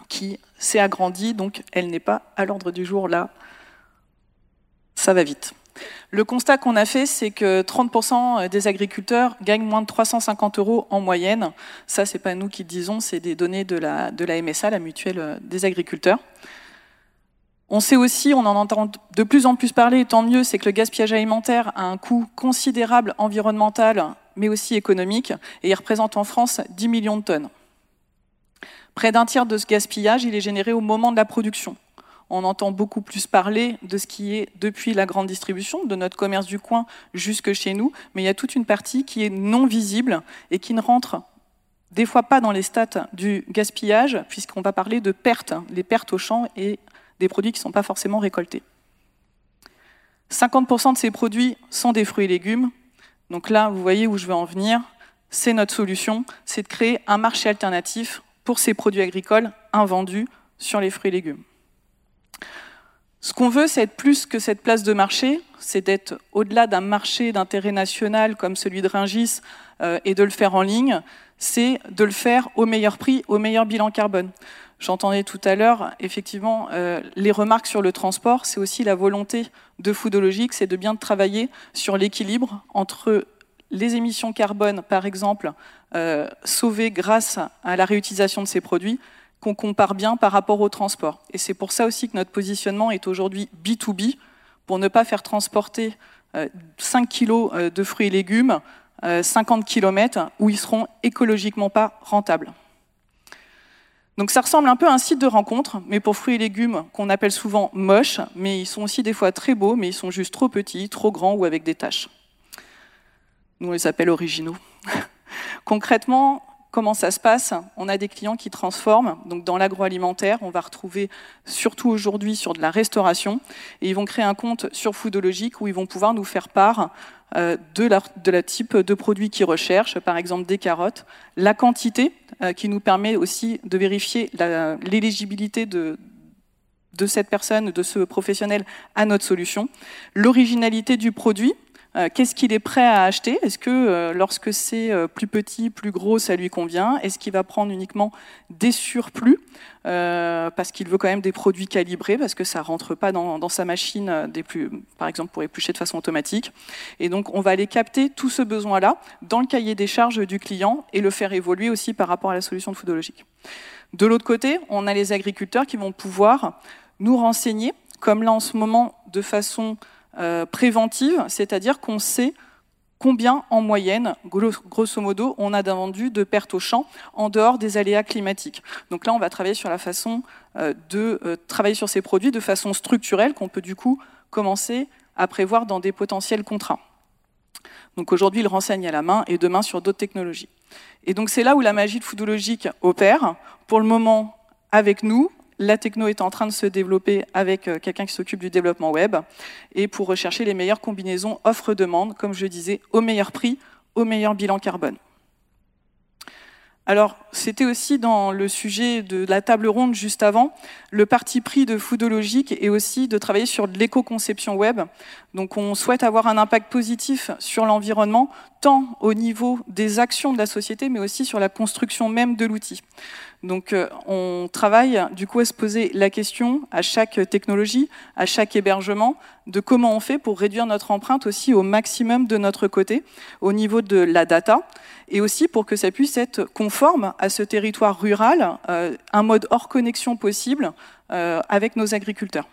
qui s'est agrandie, donc elle n'est pas à l'ordre du jour là. Ça va vite. Le constat qu'on a fait, c'est que 30% des agriculteurs gagnent moins de 350 euros en moyenne. Ça, c'est pas nous qui le disons, c'est des données de la, de la MSA, la mutuelle des agriculteurs. On sait aussi, on en entend de plus en plus parler, et tant mieux, c'est que le gaspillage alimentaire a un coût considérable environnemental mais aussi économique, et il représente en France 10 millions de tonnes. Près d'un tiers de ce gaspillage, il est généré au moment de la production. On entend beaucoup plus parler de ce qui est depuis la grande distribution, de notre commerce du coin jusque chez nous, mais il y a toute une partie qui est non visible et qui ne rentre des fois pas dans les stats du gaspillage, puisqu'on va parler de pertes, les pertes au champ et des produits qui ne sont pas forcément récoltés. 50% de ces produits sont des fruits et légumes, donc là, vous voyez où je veux en venir. C'est notre solution, c'est de créer un marché alternatif pour ces produits agricoles invendus sur les fruits et légumes. Ce qu'on veut, c'est être plus que cette place de marché, c'est d'être au-delà d'un marché d'intérêt national comme celui de Ringis euh, et de le faire en ligne, c'est de le faire au meilleur prix, au meilleur bilan carbone. J'entendais tout à l'heure, effectivement, euh, les remarques sur le transport, c'est aussi la volonté de Foodologique, c'est de bien travailler sur l'équilibre entre les émissions carbone, par exemple, euh, sauvées grâce à la réutilisation de ces produits, qu'on compare bien par rapport au transport. Et c'est pour ça aussi que notre positionnement est aujourd'hui B2B, pour ne pas faire transporter 5 euh, kilos de fruits et légumes 50 km où ils seront écologiquement pas rentables. Donc ça ressemble un peu à un site de rencontre, mais pour fruits et légumes qu'on appelle souvent moches, mais ils sont aussi des fois très beaux, mais ils sont juste trop petits, trop grands ou avec des taches. Nous, on les appelle originaux. Concrètement, comment ça se passe? On a des clients qui transforment. Donc, dans l'agroalimentaire, on va retrouver surtout aujourd'hui sur de la restauration. Et ils vont créer un compte sur Foodologique où ils vont pouvoir nous faire part de la, de la type de produit qu'ils recherchent, par exemple des carottes, la quantité euh, qui nous permet aussi de vérifier l'éligibilité de, cette personne, de ce professionnel à notre solution, l'originalité du produit, euh, qu'est-ce qu'il est prêt à acheter? Est-ce que euh, lorsque c'est euh, plus petit, plus gros, ça lui convient? Est-ce qu'il va prendre uniquement des surplus? Parce qu'il veut quand même des produits calibrés, parce que ça rentre pas dans, sa machine, des plus, par exemple pour éplucher de façon automatique. Et donc on va aller capter tout ce besoin-là dans le cahier des charges du client et le faire évoluer aussi par rapport à la solution de foodologique. De l'autre côté, on a les agriculteurs qui vont pouvoir nous renseigner, comme là en ce moment de façon euh, préventive, c'est-à-dire qu'on sait combien en moyenne, grosso modo, on a d'invendus de pertes au champ en dehors des aléas climatiques. Donc là, on va travailler sur la façon euh, de euh, travailler sur ces produits de façon structurelle qu'on peut du coup commencer à prévoir dans des potentiels contrats. Donc aujourd'hui, il renseigne à la main et demain sur d'autres technologies. Et donc c'est là où la magie de Foodologique opère. Pour le moment, avec nous, la techno est en train de se développer avec euh, quelqu'un qui s'occupe du développement web et pour rechercher les meilleures combinaisons offre-demande, comme je disais, au meilleur prix, au meilleur bilan carbone. Alors, c'était aussi dans le sujet de la table ronde juste avant, le parti pris de Foodologique et aussi de travailler sur l'éco-conception web. Donc, on souhaite avoir un impact positif sur l'environnement, tant au niveau des actions de la société, mais aussi sur la construction même de l'outil. Donc euh, on travaille du coup à se poser la question à chaque technologie, à chaque hébergement, de comment on fait pour réduire notre empreinte aussi au maximum de notre côté, au niveau de la data, et aussi pour que ça puisse être conforme à ce territoire rural, euh, un mode hors connexion possible euh, avec nos agriculteurs.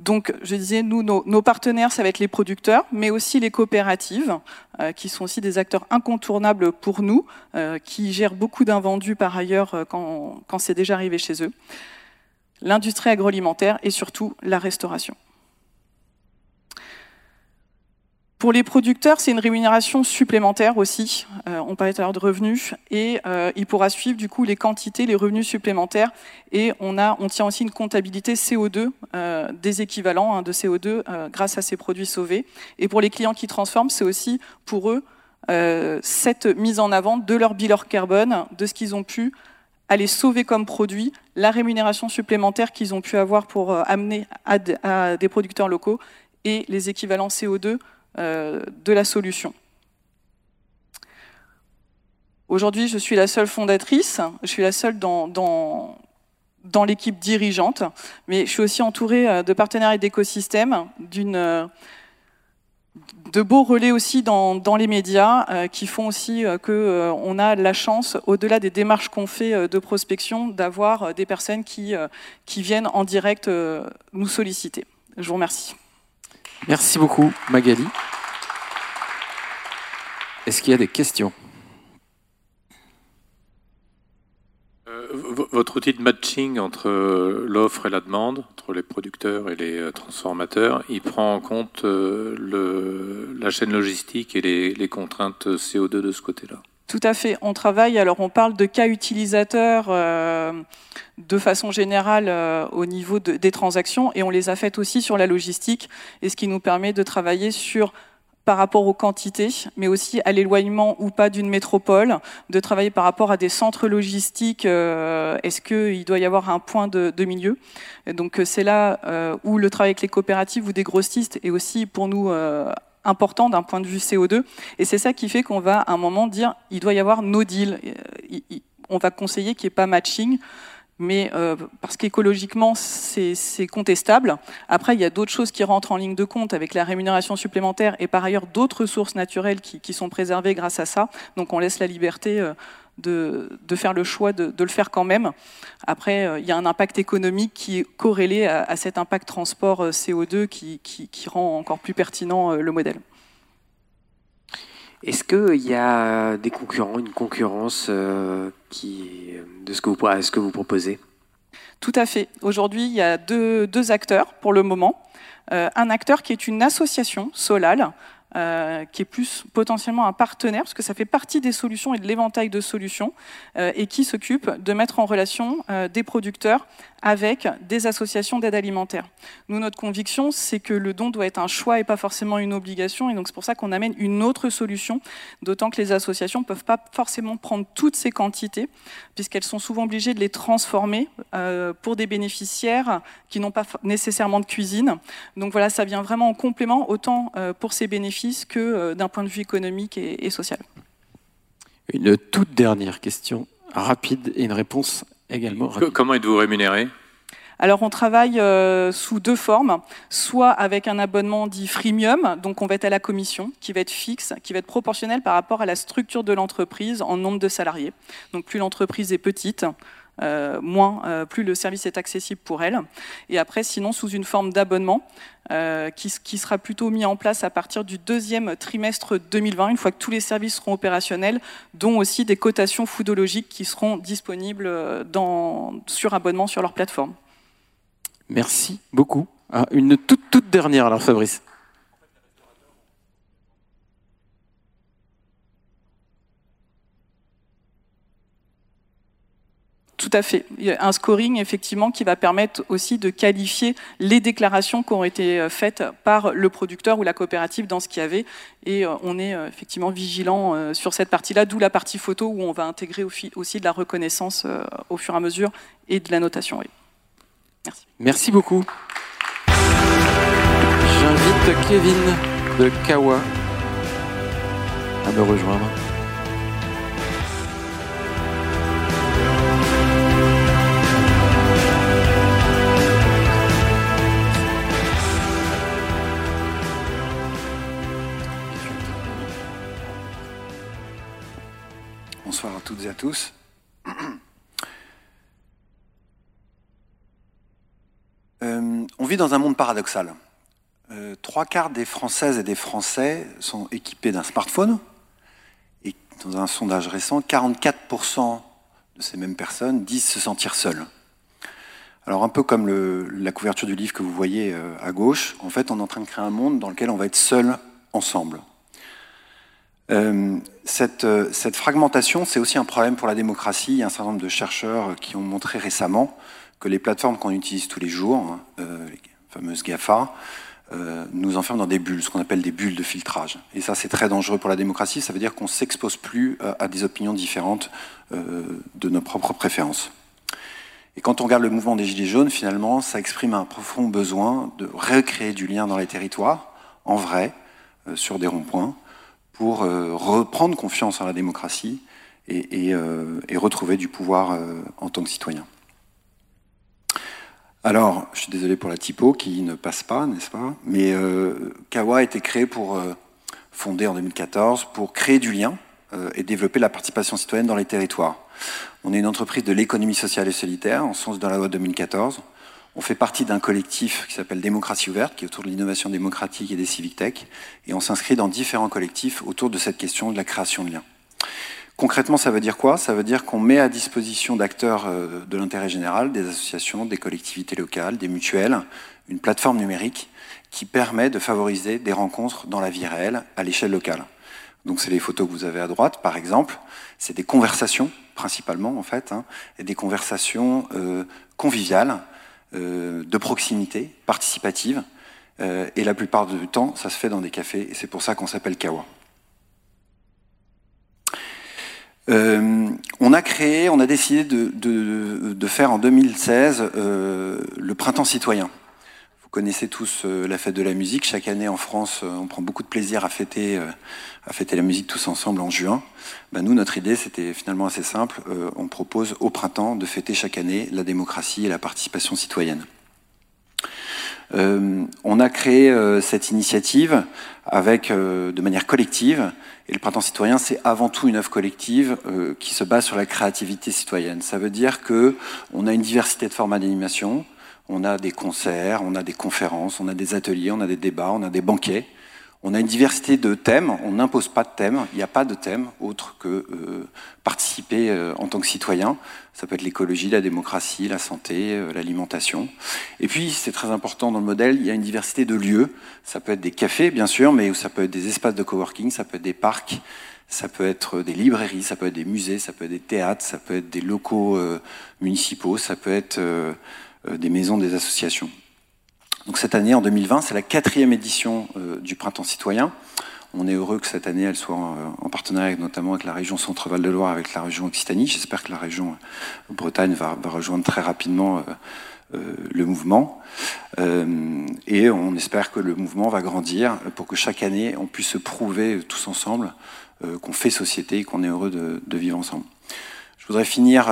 Donc, je disais, nous, nos, partenaires, ça va être les producteurs, mais aussi les coopératives, euh, qui sont aussi des acteurs incontournables pour nous, euh, qui gèrent beaucoup d'invendus par ailleurs euh, quand, quand c'est déjà arrivé chez eux. L'industrie agroalimentaire et surtout la restauration. Pour les producteurs, c'est une rémunération supplémentaire aussi. Euh, on parlait tout à l'heure de revenus et euh, il pourra suivre du coup les quantités, les revenus supplémentaires et on a, on tient aussi une comptabilité CO2 euh, des équivalents hein, de CO2 grâce à ces produits sauvés. Et pour les clients qui transforment, c'est aussi pour eux cette mise en avant de leur bilan carbone, de ce qu'ils ont pu aller sauver comme produit, la rémunération supplémentaire qu'ils ont pu avoir pour amener à, des producteurs locaux et les équivalents CO2 euh, de la solution. Aujourd'hui, je suis la seule fondatrice, je suis la seule dans, l'équipe dirigeante, mais je suis aussi entourée euh, de partenaires et d'écosystèmes, euh, de beaux relais aussi dans, les médias qui font aussi que on a la chance, au-delà des démarches qu'on fait de prospection, d'avoir des personnes qui viennent en direct nous solliciter. Je vous remercie. Merci beaucoup, Magali. Est-ce qu'il y a des questions? Euh, Votre outil de matching entre euh, l'offre et la demande, entre les producteurs et les euh, transformateurs, il prend en compte la chaîne logistique et les, contraintes CO2 de ce côté-là? Tout à fait. On travaille, alors on parle de cas utilisateurs de façon générale au niveau des transactions et on les a faites aussi sur la logistique et ce qui nous permet de travailler sur par rapport aux quantités, mais aussi à l'éloignement ou pas d'une métropole, de travailler par rapport à des centres logistiques. Euh, est-ce qu'il doit y avoir un point de, milieu? Donc euh, c'est là euh, où le travail avec les coopératives ou des grossistes est aussi pour nous important d'un point de vue CO2. Et c'est ça qui fait qu'on va à un moment dire il doit y avoir no deal. On va conseiller qu'il n'y ait pas matching mais euh, parce qu'écologiquement, c'est contestable. Après, il y a d'autres choses qui rentrent en ligne de compte avec la rémunération supplémentaire et par ailleurs d'autres ressources naturelles qui, sont préservées grâce à ça. Donc on laisse la liberté euh, de, faire le choix de, le faire quand même. Après, euh, il y a un impact économique qui est corrélé à, cet impact transport CO2 qui, qui rend encore plus pertinent le modèle. Est-ce qu'il y a des concurrents, une concurrence euh, qui, de ce que, vous, ce que vous proposez? Tout à fait. Aujourd'hui, il y a deux, acteurs pour le moment. Euh, un acteur qui est une association, Solal, euh, qui est plus potentiellement un partenaire, parce que ça fait partie des solutions et de l'éventail de solutions, euh, et qui s'occupe de mettre en relation euh, des producteurs avec des associations d'aide alimentaire. Nous, notre conviction, c'est que le don doit être un choix et pas forcément une obligation, et donc c'est pour ça qu'on amène une autre solution, d'autant que les associations ne peuvent pas forcément prendre toutes ces quantités, puisqu'elles sont souvent obligées de les transformer pour des bénéficiaires qui n'ont pas nécessairement de cuisine. Donc voilà, ça vient vraiment en complément, autant pour ces bénéficiaires que euh, d'un point de vue économique et, social. Une toute dernière question, rapide, et une réponse également rapide. Comment êtes-vous rémunéré? Alors on travaille euh, sous deux formes, soit avec un abonnement dit freemium, donc on va être à la commission, qui va être fixe, qui va être proportionnel par rapport à la structure de l'entreprise en nombre de salariés. Donc plus l'entreprise est petite, moins, euh, plus le service est accessible pour elle. Et après, sinon, sous une forme d'abonnement euh, qui, qui, sera plutôt mis en place à partir du deuxième trimestre 2020, une fois que tous les services seront opérationnels, dont aussi des cotations foodologiques qui seront disponibles dans, sur abonnement sur leur plateforme. Merci beaucoup. Ah, une toute, toute dernière alors, Fabrice. Tout à fait. Il y a un scoring effectivement qui va permettre aussi de qualifier les déclarations qui ont été euh, faites par le producteur ou la coopérative dans ce qu'il y avait. Et euh, on est euh, effectivement vigilant sur cette partie-là, d'où la partie photo où on va intégrer aussi de la reconnaissance au fur et à mesure et de la notation. Merci. Merci beaucoup. J'invite Kevin de Kawa à me rejoindre. Toutes et tous. Euh, on vit dans un monde paradoxal. Euh, trois quarts des Françaises et des Français sont équipés d'un smartphone. Et dans un sondage récent, 44% de ces mêmes personnes disent se sentir seules. Alors un peu comme la couverture du livre que vous voyez euh, à gauche, en fait on est en train de créer un monde dans lequel on va être seuls ensemble. Euh, cette, euh, cette, fragmentation, c'est aussi un problème pour la démocratie. Il y a un certain nombre de chercheurs qui ont montré récemment que les plateformes qu'on utilise tous les jours, hein, euh, les fameuses GAFA, euh, nous enferment dans des bulles, ce qu'on appelle des bulles de filtrage. Et ça, c'est très dangereux pour la démocratie. Ça veut dire qu'on ne s'expose plus à, des opinions différentes euh, de nos propres préférences. Et quand on regarde le mouvement des Gilets jaunes, finalement, ça exprime un profond besoin de recréer du lien dans les territoires, en vrai, euh, sur des ronds-points, pour euh, reprendre confiance en la démocratie et, euh, retrouver du pouvoir euh, en tant que citoyen. Alors, je suis désolé pour la typo qui ne passe pas, n'est-ce pas? Mais Kawa a été créé pour, fondé en 2014, pour créer du lien et développer la participation citoyenne dans les territoires. On est une entreprise de l'économie sociale et solitaire, en sens de la loi 2014. On fait partie d'un collectif qui s'appelle Démocratie ouverte, qui est autour de l'innovation démocratique et des civic tech, et on s'inscrit dans différents collectifs autour de cette question de la création de liens. Concrètement, ça veut dire quoi? Ça veut dire qu'on met à disposition d'acteurs euh, de l'intérêt général, des associations, des collectivités locales, des mutuelles, une plateforme numérique qui permet de favoriser des rencontres dans la vie réelle à l'échelle locale. Donc c'est les photos que vous avez à droite, par exemple. C'est des conversations, principalement en fait, hein, et des conversations euh, conviviales de proximité, participative, euh, et la plupart du temps, ça se fait dans des cafés, et c'est pour ça qu'on s'appelle Kawa. Euh, on a créé, on a décidé de, faire en 2016 le printemps citoyen. Vous connaissez tous la fête de la musique. Chaque année en France, on prend beaucoup de plaisir à fêter, à fêter la musique tous ensemble en juin. Ben, nous, notre idée, c'était finalement assez simple. Euh, on propose au printemps de fêter chaque année la démocratie et la participation citoyenne. Euh, on a créé euh, cette initiative avec, de manière collective, et le printemps citoyen, c'est avant tout une œuvre collective qui se base sur la créativité citoyenne. Ça veut dire que on a une diversité de formats d'animation, on a des concerts, on a des conférences, on a des ateliers, on a des débats, on a des banquets, On a une diversité de thèmes, on n'impose pas de thème, il n'y a pas de thème autre que euh, participer euh, en tant que citoyen. Ça peut être l'écologie, la démocratie, la santé, euh, l'alimentation. Et puis, c'est très important dans le modèle, il y a une diversité de lieux. Ça peut être des cafés, bien sûr, mais ça peut être des espaces de coworking, ça peut être des parcs, ça peut être des librairies, ça peut être des musées, ça peut être des théâtres, ça peut être des locaux municipaux, ça peut être des maisons des associations. Donc cette année, en 2020, c'est la quatrième édition euh, du Printemps citoyen. On est heureux que cette année, elle soit en, partenariat notamment avec la région Centre-Val de Loire, avec la région Occitanie. J'espère que la région euh, Bretagne va, rejoindre très rapidement euh, le mouvement. et on espère que le mouvement va grandir pour que chaque année, on puisse se prouver tous ensemble qu'on fait société et qu'on est heureux de, vivre ensemble. Je voudrais finir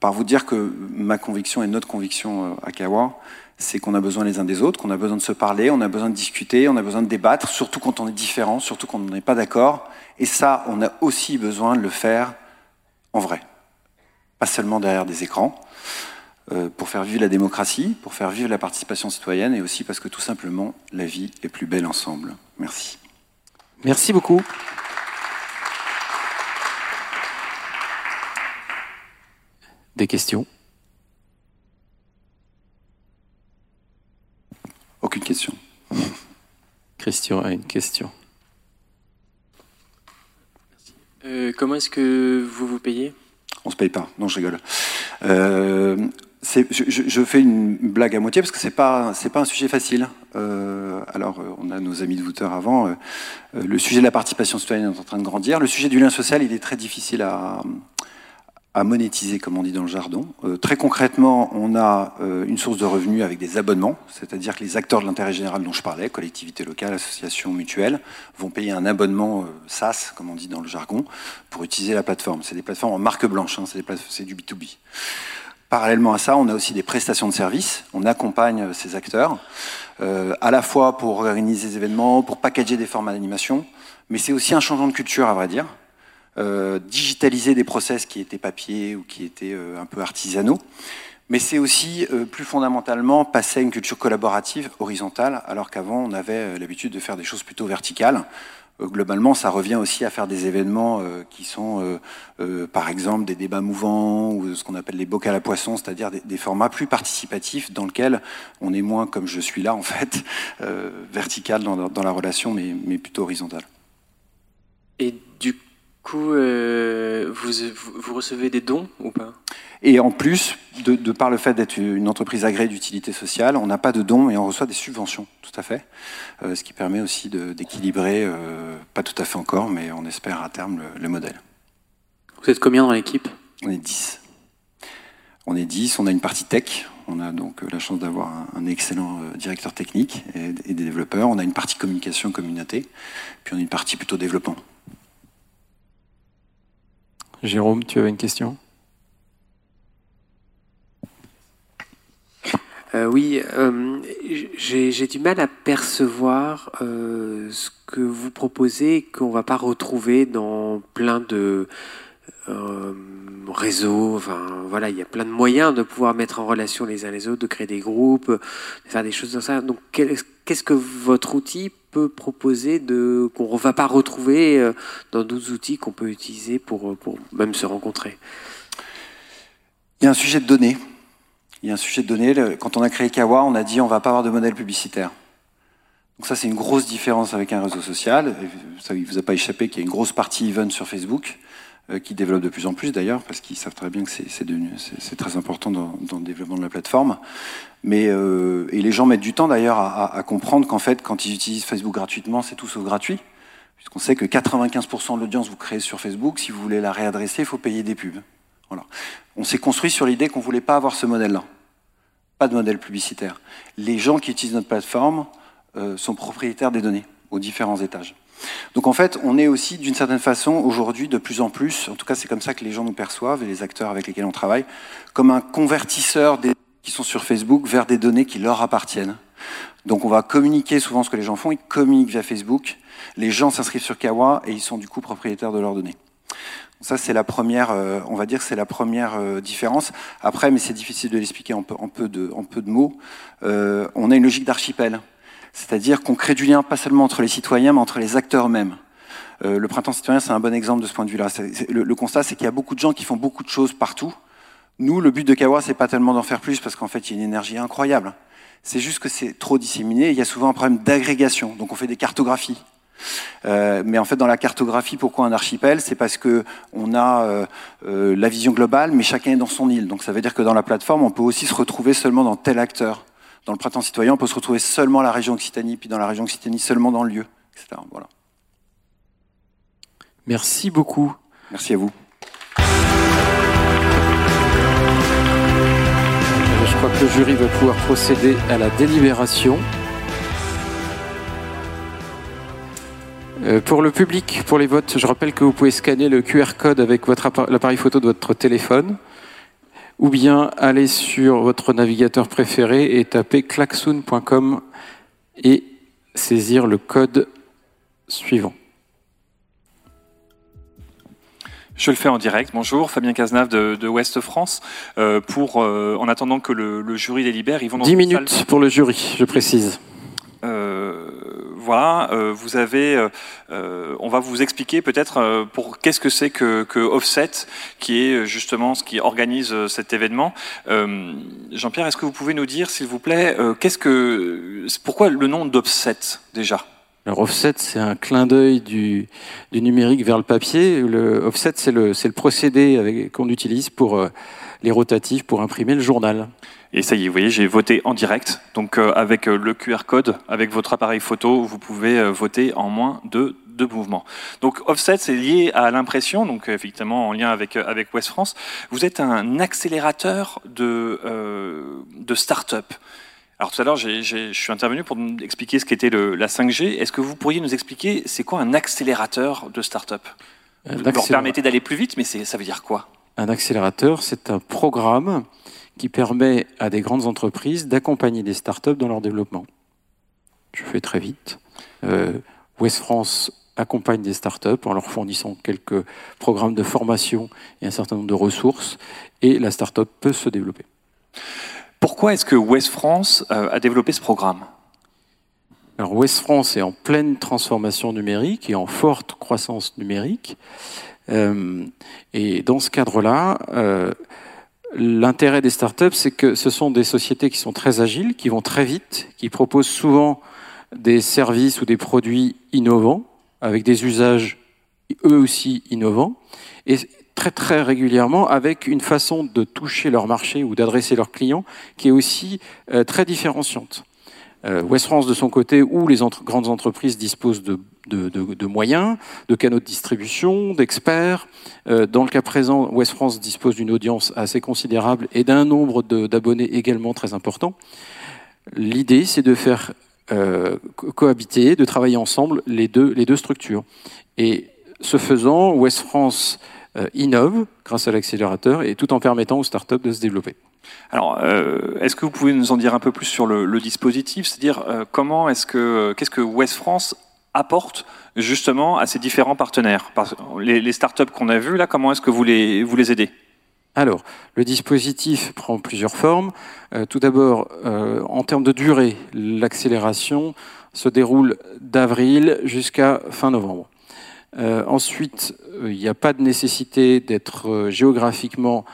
par vous dire que ma conviction et notre conviction à Kawa, c'est qu'on a besoin les uns des autres, qu'on a besoin de se parler, on a besoin de discuter, on a besoin de débattre, surtout quand on est différent, surtout quand on n'est pas d'accord. Et ça, on a aussi besoin de le faire en vrai, pas seulement derrière des écrans, euh, pour faire vivre la démocratie, pour faire vivre la participation citoyenne, et aussi parce que tout simplement, la vie est plus belle ensemble. Merci. Merci beaucoup. Des questions? Aucune question. Christian a une question. Euh, comment est-ce que vous vous payez? On se paye pas. Non, je rigole. Euh, je, fais une blague à moitié parce que c'est pas c'est pas un sujet facile. Euh, alors, on a nos amis de Vouter avant. le sujet de la participation citoyenne est en train de grandir. Le sujet du lien social, il est très difficile à, à monétiser, comme on dit dans le jargon. Euh, très concrètement, on a euh, une source de revenus avec des abonnements, c'est-à-dire que les acteurs de l'intérêt général dont je parlais, collectivités locales, associations mutuelles, vont payer un abonnement euh, SaaS, comme on dit dans le jargon, pour utiliser la plateforme. C'est des plateformes en marque blanche, hein, c'est du B2B. Parallèlement à ça, on a aussi des prestations de services. On accompagne ces acteurs, à la fois pour organiser des événements, pour packager des formats d'animation, mais c'est aussi un changement de culture, à vrai dire. Euh, digitaliser des process qui étaient papier ou qui étaient euh, un peu artisanaux. Mais c'est aussi, euh, plus fondamentalement, passer à une culture collaborative, horizontale, alors qu'avant, on avait l'habitude de faire des choses plutôt verticales. globalement, ça revient aussi à faire des événements qui sont, par exemple, des débats mouvants ou ce qu'on appelle les bocals à poissons, c'est-à-dire des, formats plus participatifs dans lesquels on est moins, comme je suis là, en fait, vertical dans, dans, la relation, mais, mais plutôt horizontal. Et du coup, euh, vous, vous, recevez des dons ou pas? Et en plus, de, par le fait d'être une entreprise agréée d'utilité sociale, on n'a pas de dons et on reçoit des subventions, tout à fait. Euh, ce qui permet aussi d'équilibrer, euh, pas tout à fait encore, mais on espère à terme le, modèle. Vous êtes combien dans l'équipe? On est 10. On est 10, on a une partie tech, on a donc la chance d'avoir un, excellent directeur technique et, et, des développeurs. On a une partie communication, communauté, puis on a une partie plutôt développement. Jérôme, tu avais une question? Euh, oui, euh, j'ai du mal à percevoir euh, ce que vous proposez qu'on ne va pas retrouver dans plein de réseaux. Voilà, il y a plein de moyens de pouvoir mettre en relation les uns les autres, de créer des groupes, de faire des choses comme ça. Donc, qu'est-ce que votre outil proposer de qu'on ne va pas retrouver euh, dans d'autres outils qu'on peut utiliser pour, euh, pour même se rencontrer Il y a un sujet de données. Il y a un sujet de données. Quand on a créé Kawa, on a dit on va pas avoir de modèle publicitaire. Donc ça, c'est une grosse différence avec un réseau social. Ça ne vous a pas échappé qu'il y a une grosse partie event sur Facebook. Euh, qui développent de plus en plus d'ailleurs, parce qu'ils savent très bien que c'est très important dans, dans, le développement de la plateforme. Mais, euh, et les gens mettent du temps d'ailleurs à, à, comprendre qu'en fait, quand ils utilisent Facebook gratuitement, c'est tout sauf gratuit. Puisqu'on sait que 95% de l'audience vous créez sur Facebook, si vous voulez la réadresser, il faut payer des pubs. Voilà. On s'est construit sur l'idée qu'on ne voulait pas avoir ce modèle-là. Pas de modèle publicitaire. Les gens qui utilisent notre plateforme euh, sont propriétaires des données aux différents étages. Donc en fait, on est aussi d'une certaine façon aujourd'hui de plus en plus, en tout cas c'est comme ça que les gens nous perçoivent et les acteurs avec lesquels on travaille, comme un convertisseur des qui sont sur Facebook vers des données qui leur appartiennent. Donc on va communiquer souvent ce que les gens font, ils communiquent via Facebook, les gens s'inscrivent sur Kawa et ils sont du coup propriétaires de leurs données. Ça c'est la première, euh, on va dire c'est la première euh, différence. Après, mais c'est difficile de l'expliquer en peu, de, mots, euh, on a une logique d'archipel. C'est-à-dire qu'on crée du lien pas seulement entre les citoyens, mais entre les acteurs eux-mêmes. Euh, le printemps citoyen, c'est un bon exemple de ce point de vue-là. Le, constat, c'est qu'il y a beaucoup de gens qui font beaucoup de choses partout. Nous, le but de Kawa, c'est pas tellement d'en faire plus, parce qu'en fait, il y a une énergie incroyable. C'est juste que c'est trop disséminé. Il y a souvent un problème d'agrégation. Donc, on fait des cartographies. Euh, mais en fait, dans la cartographie, pourquoi un archipel? C'est parce que on a euh, euh, la vision globale, mais chacun est dans son île. Donc, ça veut dire que dans la plateforme, on peut aussi se retrouver seulement dans tel acteur. Dans le printemps citoyen, on peut se retrouver seulement à la région Occitanie, puis dans la région Occitanie seulement dans le lieu, etc. Voilà. Merci beaucoup. Merci à vous. Je crois que le jury va pouvoir procéder à la délibération. Euh, pour le public, pour les votes, je rappelle que vous pouvez scanner le QR code avec l'appareil photo de votre téléphone ou bien aller sur votre navigateur préféré et taper klaxoon.com et saisir le code suivant. Je le fais en direct. Bonjour, Fabien Cazenave de, de Ouest France. Euh, pour, euh, en attendant que le, le, jury délibère, ils vont dans 10 minutes salle... pour le jury, je précise. Euh, voilà, euh, vous avez, euh, on va vous expliquer peut-être pour qu'est-ce que c'est que, que, Offset, qui est justement ce qui organise cet événement. Jean-Pierre, est-ce que vous pouvez nous dire, s'il vous plaît, qu'est-ce que, pourquoi le nom d'Offset déjà? Offset, c'est un clin d'œil du, du, numérique vers le papier. Le offset, c'est le, le, procédé qu'on utilise pour euh, les rotatifs pour imprimer le journal. Et ça y est, vous voyez, j'ai voté en direct. Donc euh, avec euh, le QR code, avec votre appareil photo, vous pouvez euh, voter en moins de deux mouvements. Donc offset, c'est lié à l'impression, donc effectivement en lien avec avec West France. Vous êtes un accélérateur de de start-up. Alors tout à l'heure, je suis intervenu pour nous expliquer ce qu'était la 5G. Est-ce que vous pourriez nous expliquer c'est quoi un accélérateur de start-up? Vous leur permettez d'aller plus vite, mais ça veut dire quoi? Un accélérateur, c'est un programme qui permet à des grandes entreprises d'accompagner des start-up dans leur développement. Je fais très vite. Euh, West France accompagne des start-up en leur fournissant quelques programmes de formation et un certain nombre de ressources, et la start-up peut se développer. Pourquoi est-ce que West France euh, a développé ce programme? Alors West France est en pleine transformation numérique et en forte croissance numérique. Euh, et dans ce cadre-là, euh, l'intérêt des startups, c'est que ce sont des sociétés qui sont très agiles, qui vont très vite, qui proposent souvent des services ou des produits innovants, avec des usages eux aussi innovants. Et très très régulièrement avec une façon de toucher leur marché ou d'adresser leurs clients qui est aussi euh, très différenciante. Euh, West France de son côté, où les grandes entreprises disposent de, moyens, de canaux de distribution, d'experts. Euh, dans le cas présent, West France dispose d'une audience assez considérable et d'un nombre d'abonnés également très important. L'idée, c'est de faire euh, cohabiter, de travailler ensemble les deux, les deux structures. Et ce faisant, West France euh, innove grâce à l'accélérateur et tout en permettant aux startups de se développer. Alors, euh, est-ce que vous pouvez nous en dire un peu plus sur le, le dispositif C'est-à-dire, euh, comment est-ce que, qu'est-ce que West France apporte justement à ces différents partenaires? Les, les startups qu'on a vues là, comment est-ce que vous les, vous les aidez? Alors, le dispositif prend plusieurs formes. Euh, tout d'abord, euh, en termes de durée, l'accélération se déroule d'avril jusqu'à fin novembre. Euh, ensuite, il n'y a pas de nécessité d'être géographiquement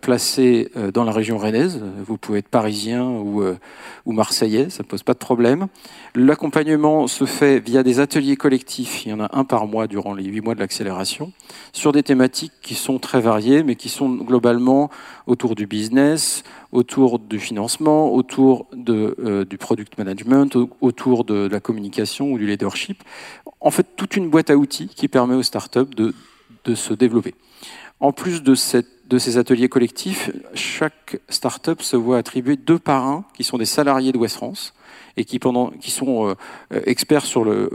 placé dans la région rennaise. Vous pouvez être parisien ou, marseillais, ça ne pose pas de problème. L'accompagnement se fait via des ateliers collectifs, il y en a un par mois durant les huit mois de l'accélération, sur des thématiques qui sont très variées, mais qui sont globalement autour du business, autour du financement, autour euh, du product management, autour de la communication ou du leadership. En fait, toute une boîte à outils qui permet aux startups de, se développer. En plus de, ces ateliers collectifs, chaque startup se voit attribuer deux parrains qui sont des salariés de West France et qui, sont euh, experts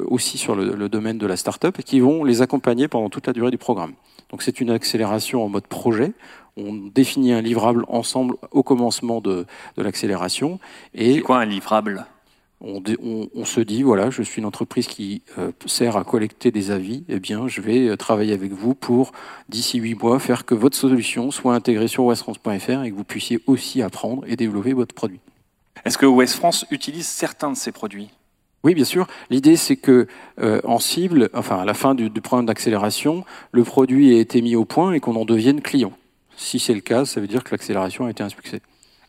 aussi sur le, domaine de la startup et qui vont les accompagner pendant toute la durée du programme. Donc c'est une accélération en mode projet. On définit un livrable ensemble au commencement de, l'accélération. C'est quoi un livrable? On, on, on, se dit voilà, je suis une entreprise qui euh, sert à collecter des avis. Eh bien, je vais euh, travailler avec vous pour d'ici huit mois faire que votre solution soit intégrée sur westfrance.fr et que vous puissiez aussi apprendre et développer votre produit. Est-ce que West France utilise certains de ces produits? Oui, bien sûr. L'idée, c'est que euh, en cible, enfin à la fin du, du programme d'accélération, le produit ait été mis au point et qu'on en devienne client. Si c'est le cas, ça veut dire que l'accélération a été un succès.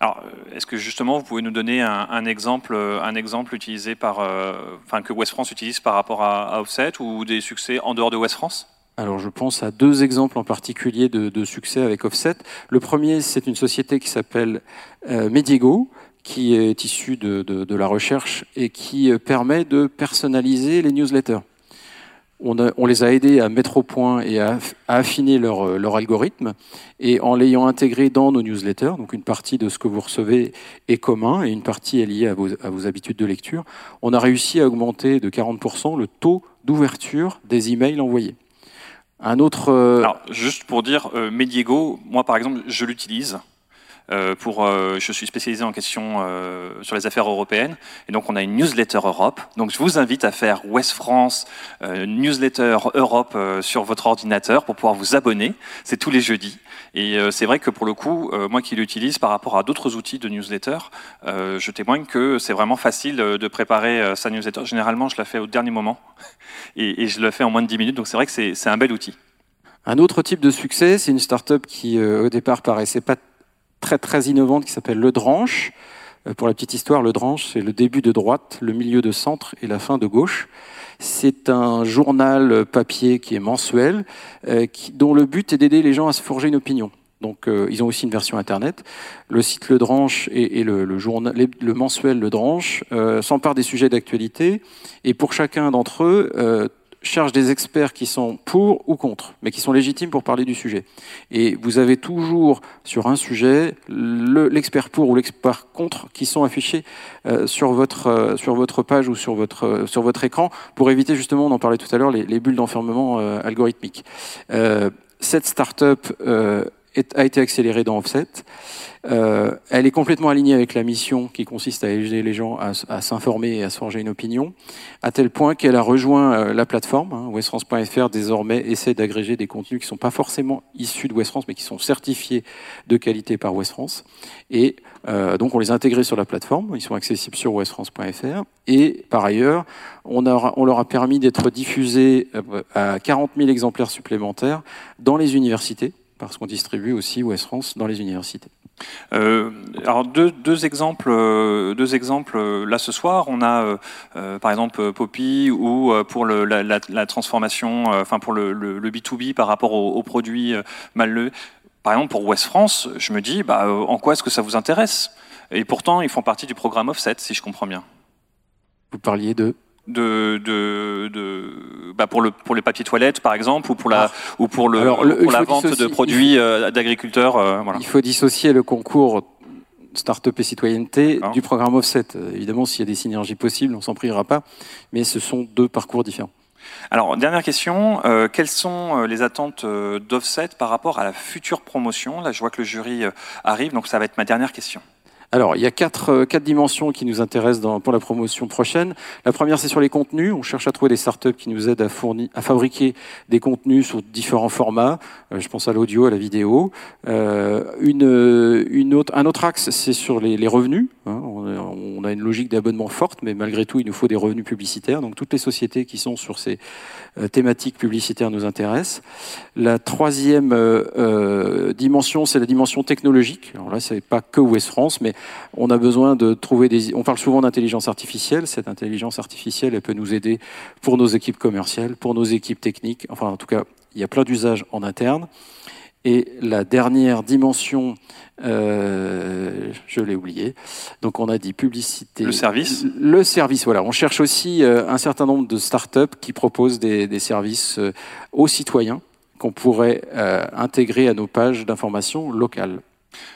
Alors, euh, est-ce que justement vous pouvez nous donner un, exemple, euh, un exemple utilisé par, euh, enfin que West France utilise par rapport à, Offset ou des succès en dehors de West France? Alors je pense à deux exemples en particulier de, succès avec Offset. Le premier, c'est une société qui s'appelle Mediego, qui est issue de, la recherche et qui permet de personnaliser les newsletters. On, les a aidés à mettre au point et à, aff- à affiner leur, euh, leur algorithme. Et en l'ayant intégré dans nos newsletters, donc une partie de ce que vous recevez est commun et une partie est liée à vos, à vos habitudes de lecture, on a réussi à augmenter de 40% le taux d'ouverture des emails envoyés. Un autre. euh, Alors, juste pour dire, euh, Mediego, moi par exemple, je l'utilise. Euh, pour, euh, je suis spécialisé en questions euh, sur les affaires européennes et donc on a une newsletter Europe. Donc je vous invite à faire West France newsletter Europe sur votre ordinateur pour pouvoir vous abonner. C'est tous les jeudis et c'est vrai que pour le coup, moi qui l'utilise par rapport à d'autres outils de newsletter, je témoigne que c'est vraiment facile de préparer sa newsletter. Généralement, je la fais au dernier moment et, je le fais en moins de 10 minutes. Donc c'est vrai que c'est un bel outil. Un autre type de succès, c'est une start-up qui, au départ, paraissait pas très très innovante, qui s'appelle Le Dranche. Euh, pour la petite histoire, Le Dranche, c'est le début de droite, le milieu de centre et la fin de gauche. C'est un journal papier qui est mensuel, euh, dont le but est d'aider les gens à se forger une opinion. Donc, euh, ils ont aussi une version internet. Le site Le Dranche et, le, journal, le mensuel Le Dranche euh, s'emparent des sujets d'actualité et pour chacun d'entre eux, cherche des experts qui sont pour ou contre, mais qui sont légitimes pour parler du sujet. Et vous avez toujours sur un sujet le- l'expert pour ou l'expert contre qui sont affichés euh, sur votre euh, sur votre page ou sur votre euh, sur votre écran pour éviter justement, on en parlait tout à l'heure, les, les bulles d'enfermement euh, algorithmiques. Euh, cette startup euh, a été accélérée dans Offset. Euh, elle est complètement alignée avec la mission qui consiste à aider les gens à, s'informer et à se forger une opinion, à tel point qu'elle a rejoint euh, la plateforme. Hein, Westfrance.fr désormais essaie d'agréger des contenus qui ne sont pas forcément issus de West France, mais qui sont certifiés de qualité par West France. Et euh, donc on les a intégrés sur la plateforme, ils sont accessibles sur westfrance.fr. Et par ailleurs, on, on leur a permis d'être diffusés à 40 000 exemplaires supplémentaires dans les universités, parce qu'on distribue aussi West France dans les universités. Euh, alors deux, deux exemples, euh, deux exemples euh, là ce soir. On a euh, euh, par exemple euh, Poppy ou euh, pour le, la, la- la transformation, euh, enfin pour le, le- le B2B par rapport aux, aux produits euh, mal. Par exemple pour West France, je me dis bah, euh, en quoi est-ce que ça vous intéresse? Et pourtant ils font partie du programme Offset si je comprends bien. Vous parliez de de, de, de bah pour le pour les papiers toilettes par exemple ou pour la ou pour le Ah. Alors, le- pour la vente de produits euh, d'agriculteurs euh, voilà. Il faut dissocier le concours Start-up et citoyenneté du programme Offset. Euh, Évidemment, s'il y a des synergies possibles, on s'en privera pas, mais ce sont deux parcours différents. Alors, dernière question, euh, quelles sont les attentes d'Offset par rapport à la future promotion? Là, je vois que le jury arrive, donc ça va être ma dernière question. Alors, il y a quatre, euh, quatre dimensions qui nous intéressent dans- pour la promotion prochaine. La première, c'est sur les contenus. On cherche à trouver des startups qui nous aident à, fournir, à fabriquer des contenus sur différents formats. Euh, je pense à l'audio, à la vidéo. Euh, un autre axe, c'est sur les, revenus. hein. On, a- une logique d'abonnement forte, mais malgré tout, il nous faut des revenus publicitaires. Donc, toutes les sociétés qui sont sur ces thématiques publicitaires nous intéressent. La troisième dimension, c'est la dimension technologique. Alors là, c'est pas que West France, mais on a besoin de trouver des. On parle souvent d'intelligence artificielle. Cette intelligence artificielle, elle peut nous aider pour nos équipes commerciales, pour nos équipes techniques. Enfin, en tout cas, il y a plein d'usages en interne. Et la dernière dimension, euh, je l'ai oublié. Donc, on a dit publicité. Le service Le service, voilà. On cherche aussi euh, un certain nombre de startups qui proposent des, des services euh, aux citoyens qu'on pourrait euh, intégrer à nos pages d'information locales.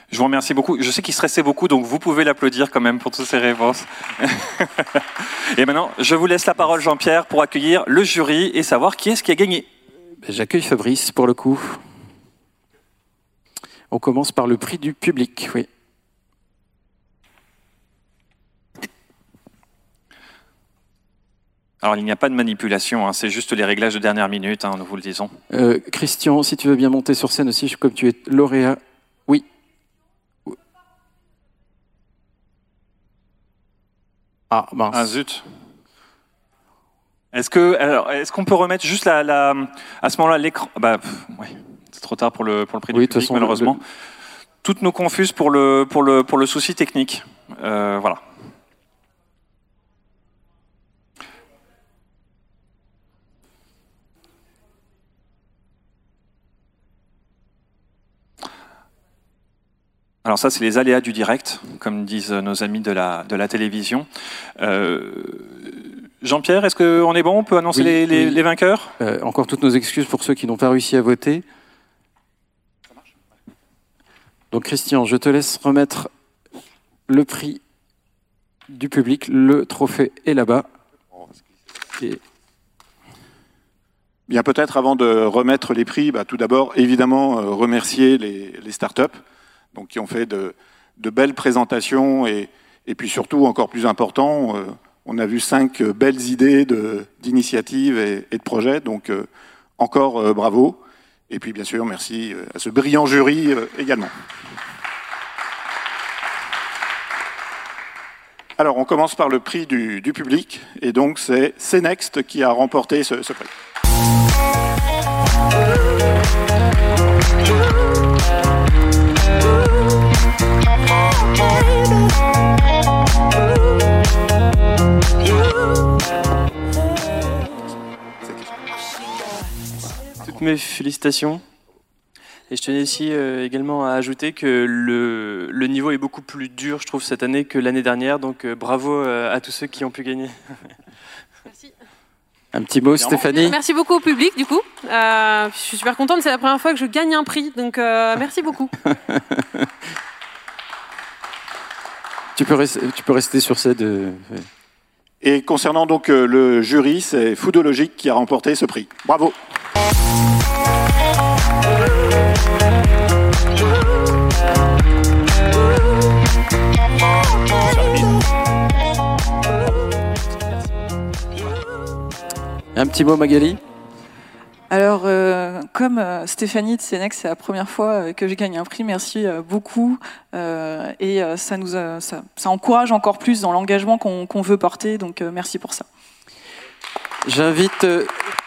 Je vous remercie beaucoup. Je sais qu'il stressait beaucoup, donc vous pouvez l'applaudir quand même pour toutes ces réponses. et maintenant, je vous laisse la parole, Jean-Pierre, pour accueillir le jury et savoir qui est-ce qui a gagné. Ben, J'accueille Fabrice pour le coup. On commence par le prix du public, oui. Alors, il n'y a pas de manipulation, hein, c'est juste les réglages de dernière minute, hein, nous vous le disons. Euh, Christian, si tu veux bien monter sur scène aussi, comme tu es lauréat. Oui. Ah, mince. Ah, zut. Est-ce que, alors, est-ce qu'on peut remettre juste la, la- à ce moment-là l'écran? Bah, ouais, c'est trop tard pour le pour le prix Oui, du public, façon, malheureusement. le- Toutes nos confuses pour le pour le pour le souci technique. Euh, voilà. Alors ça, c'est les aléas du direct, comme disent nos amis de la, de la télévision. Euh, Jean-Pierre, est-ce qu'on est bon? On peut annoncer Oui, les, les- oui. les vainqueurs? Euh, encore toutes nos excuses pour ceux qui n'ont pas réussi à voter. Donc Christian, je te laisse remettre le prix du public. Le trophée est là-bas. Et Bien, peut-être avant de remettre les prix, bah, tout d'abord, évidemment, euh, remercier les, les startups donc, qui ont fait de, belles présentations et, puis surtout, encore plus important, euh, on a vu cinq belles idées d'initiatives et, de projets. Donc, euh, encore euh, bravo. Et puis, bien sûr, merci à ce brillant jury également. Alors, on commence par le prix du, du public. Et donc, c'est CNext qui a remporté ce, ce prix. Toutes mes félicitations. Et je tenais ici euh, également à ajouter que le, le niveau est beaucoup plus dur, je trouve, cette année que l'année dernière. Donc euh, bravo euh, à tous ceux qui ont pu gagner. un petit mot, Stéphanie Merci beaucoup au public, du coup. Euh, je suis super contente, c'est la première fois que je gagne un prix, donc euh, merci beaucoup. tu, peux rester, tu peux rester sur cette... euh. Et concernant donc euh, le jury, c'est Foodologique qui a remporté ce prix. Bravo. Un petit mot, Magali? Alors, euh, comme euh, Stéphanie de Sénex, c'est la première fois euh, que je gagne un prix, merci beaucoup. Et ça, nous, ça, encourage encore plus dans l'engagement qu'on veut porter, donc merci pour ça. J'invite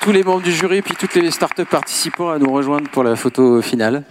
tous les membres du jury et puis toutes les startups participants à nous rejoindre pour la photo finale.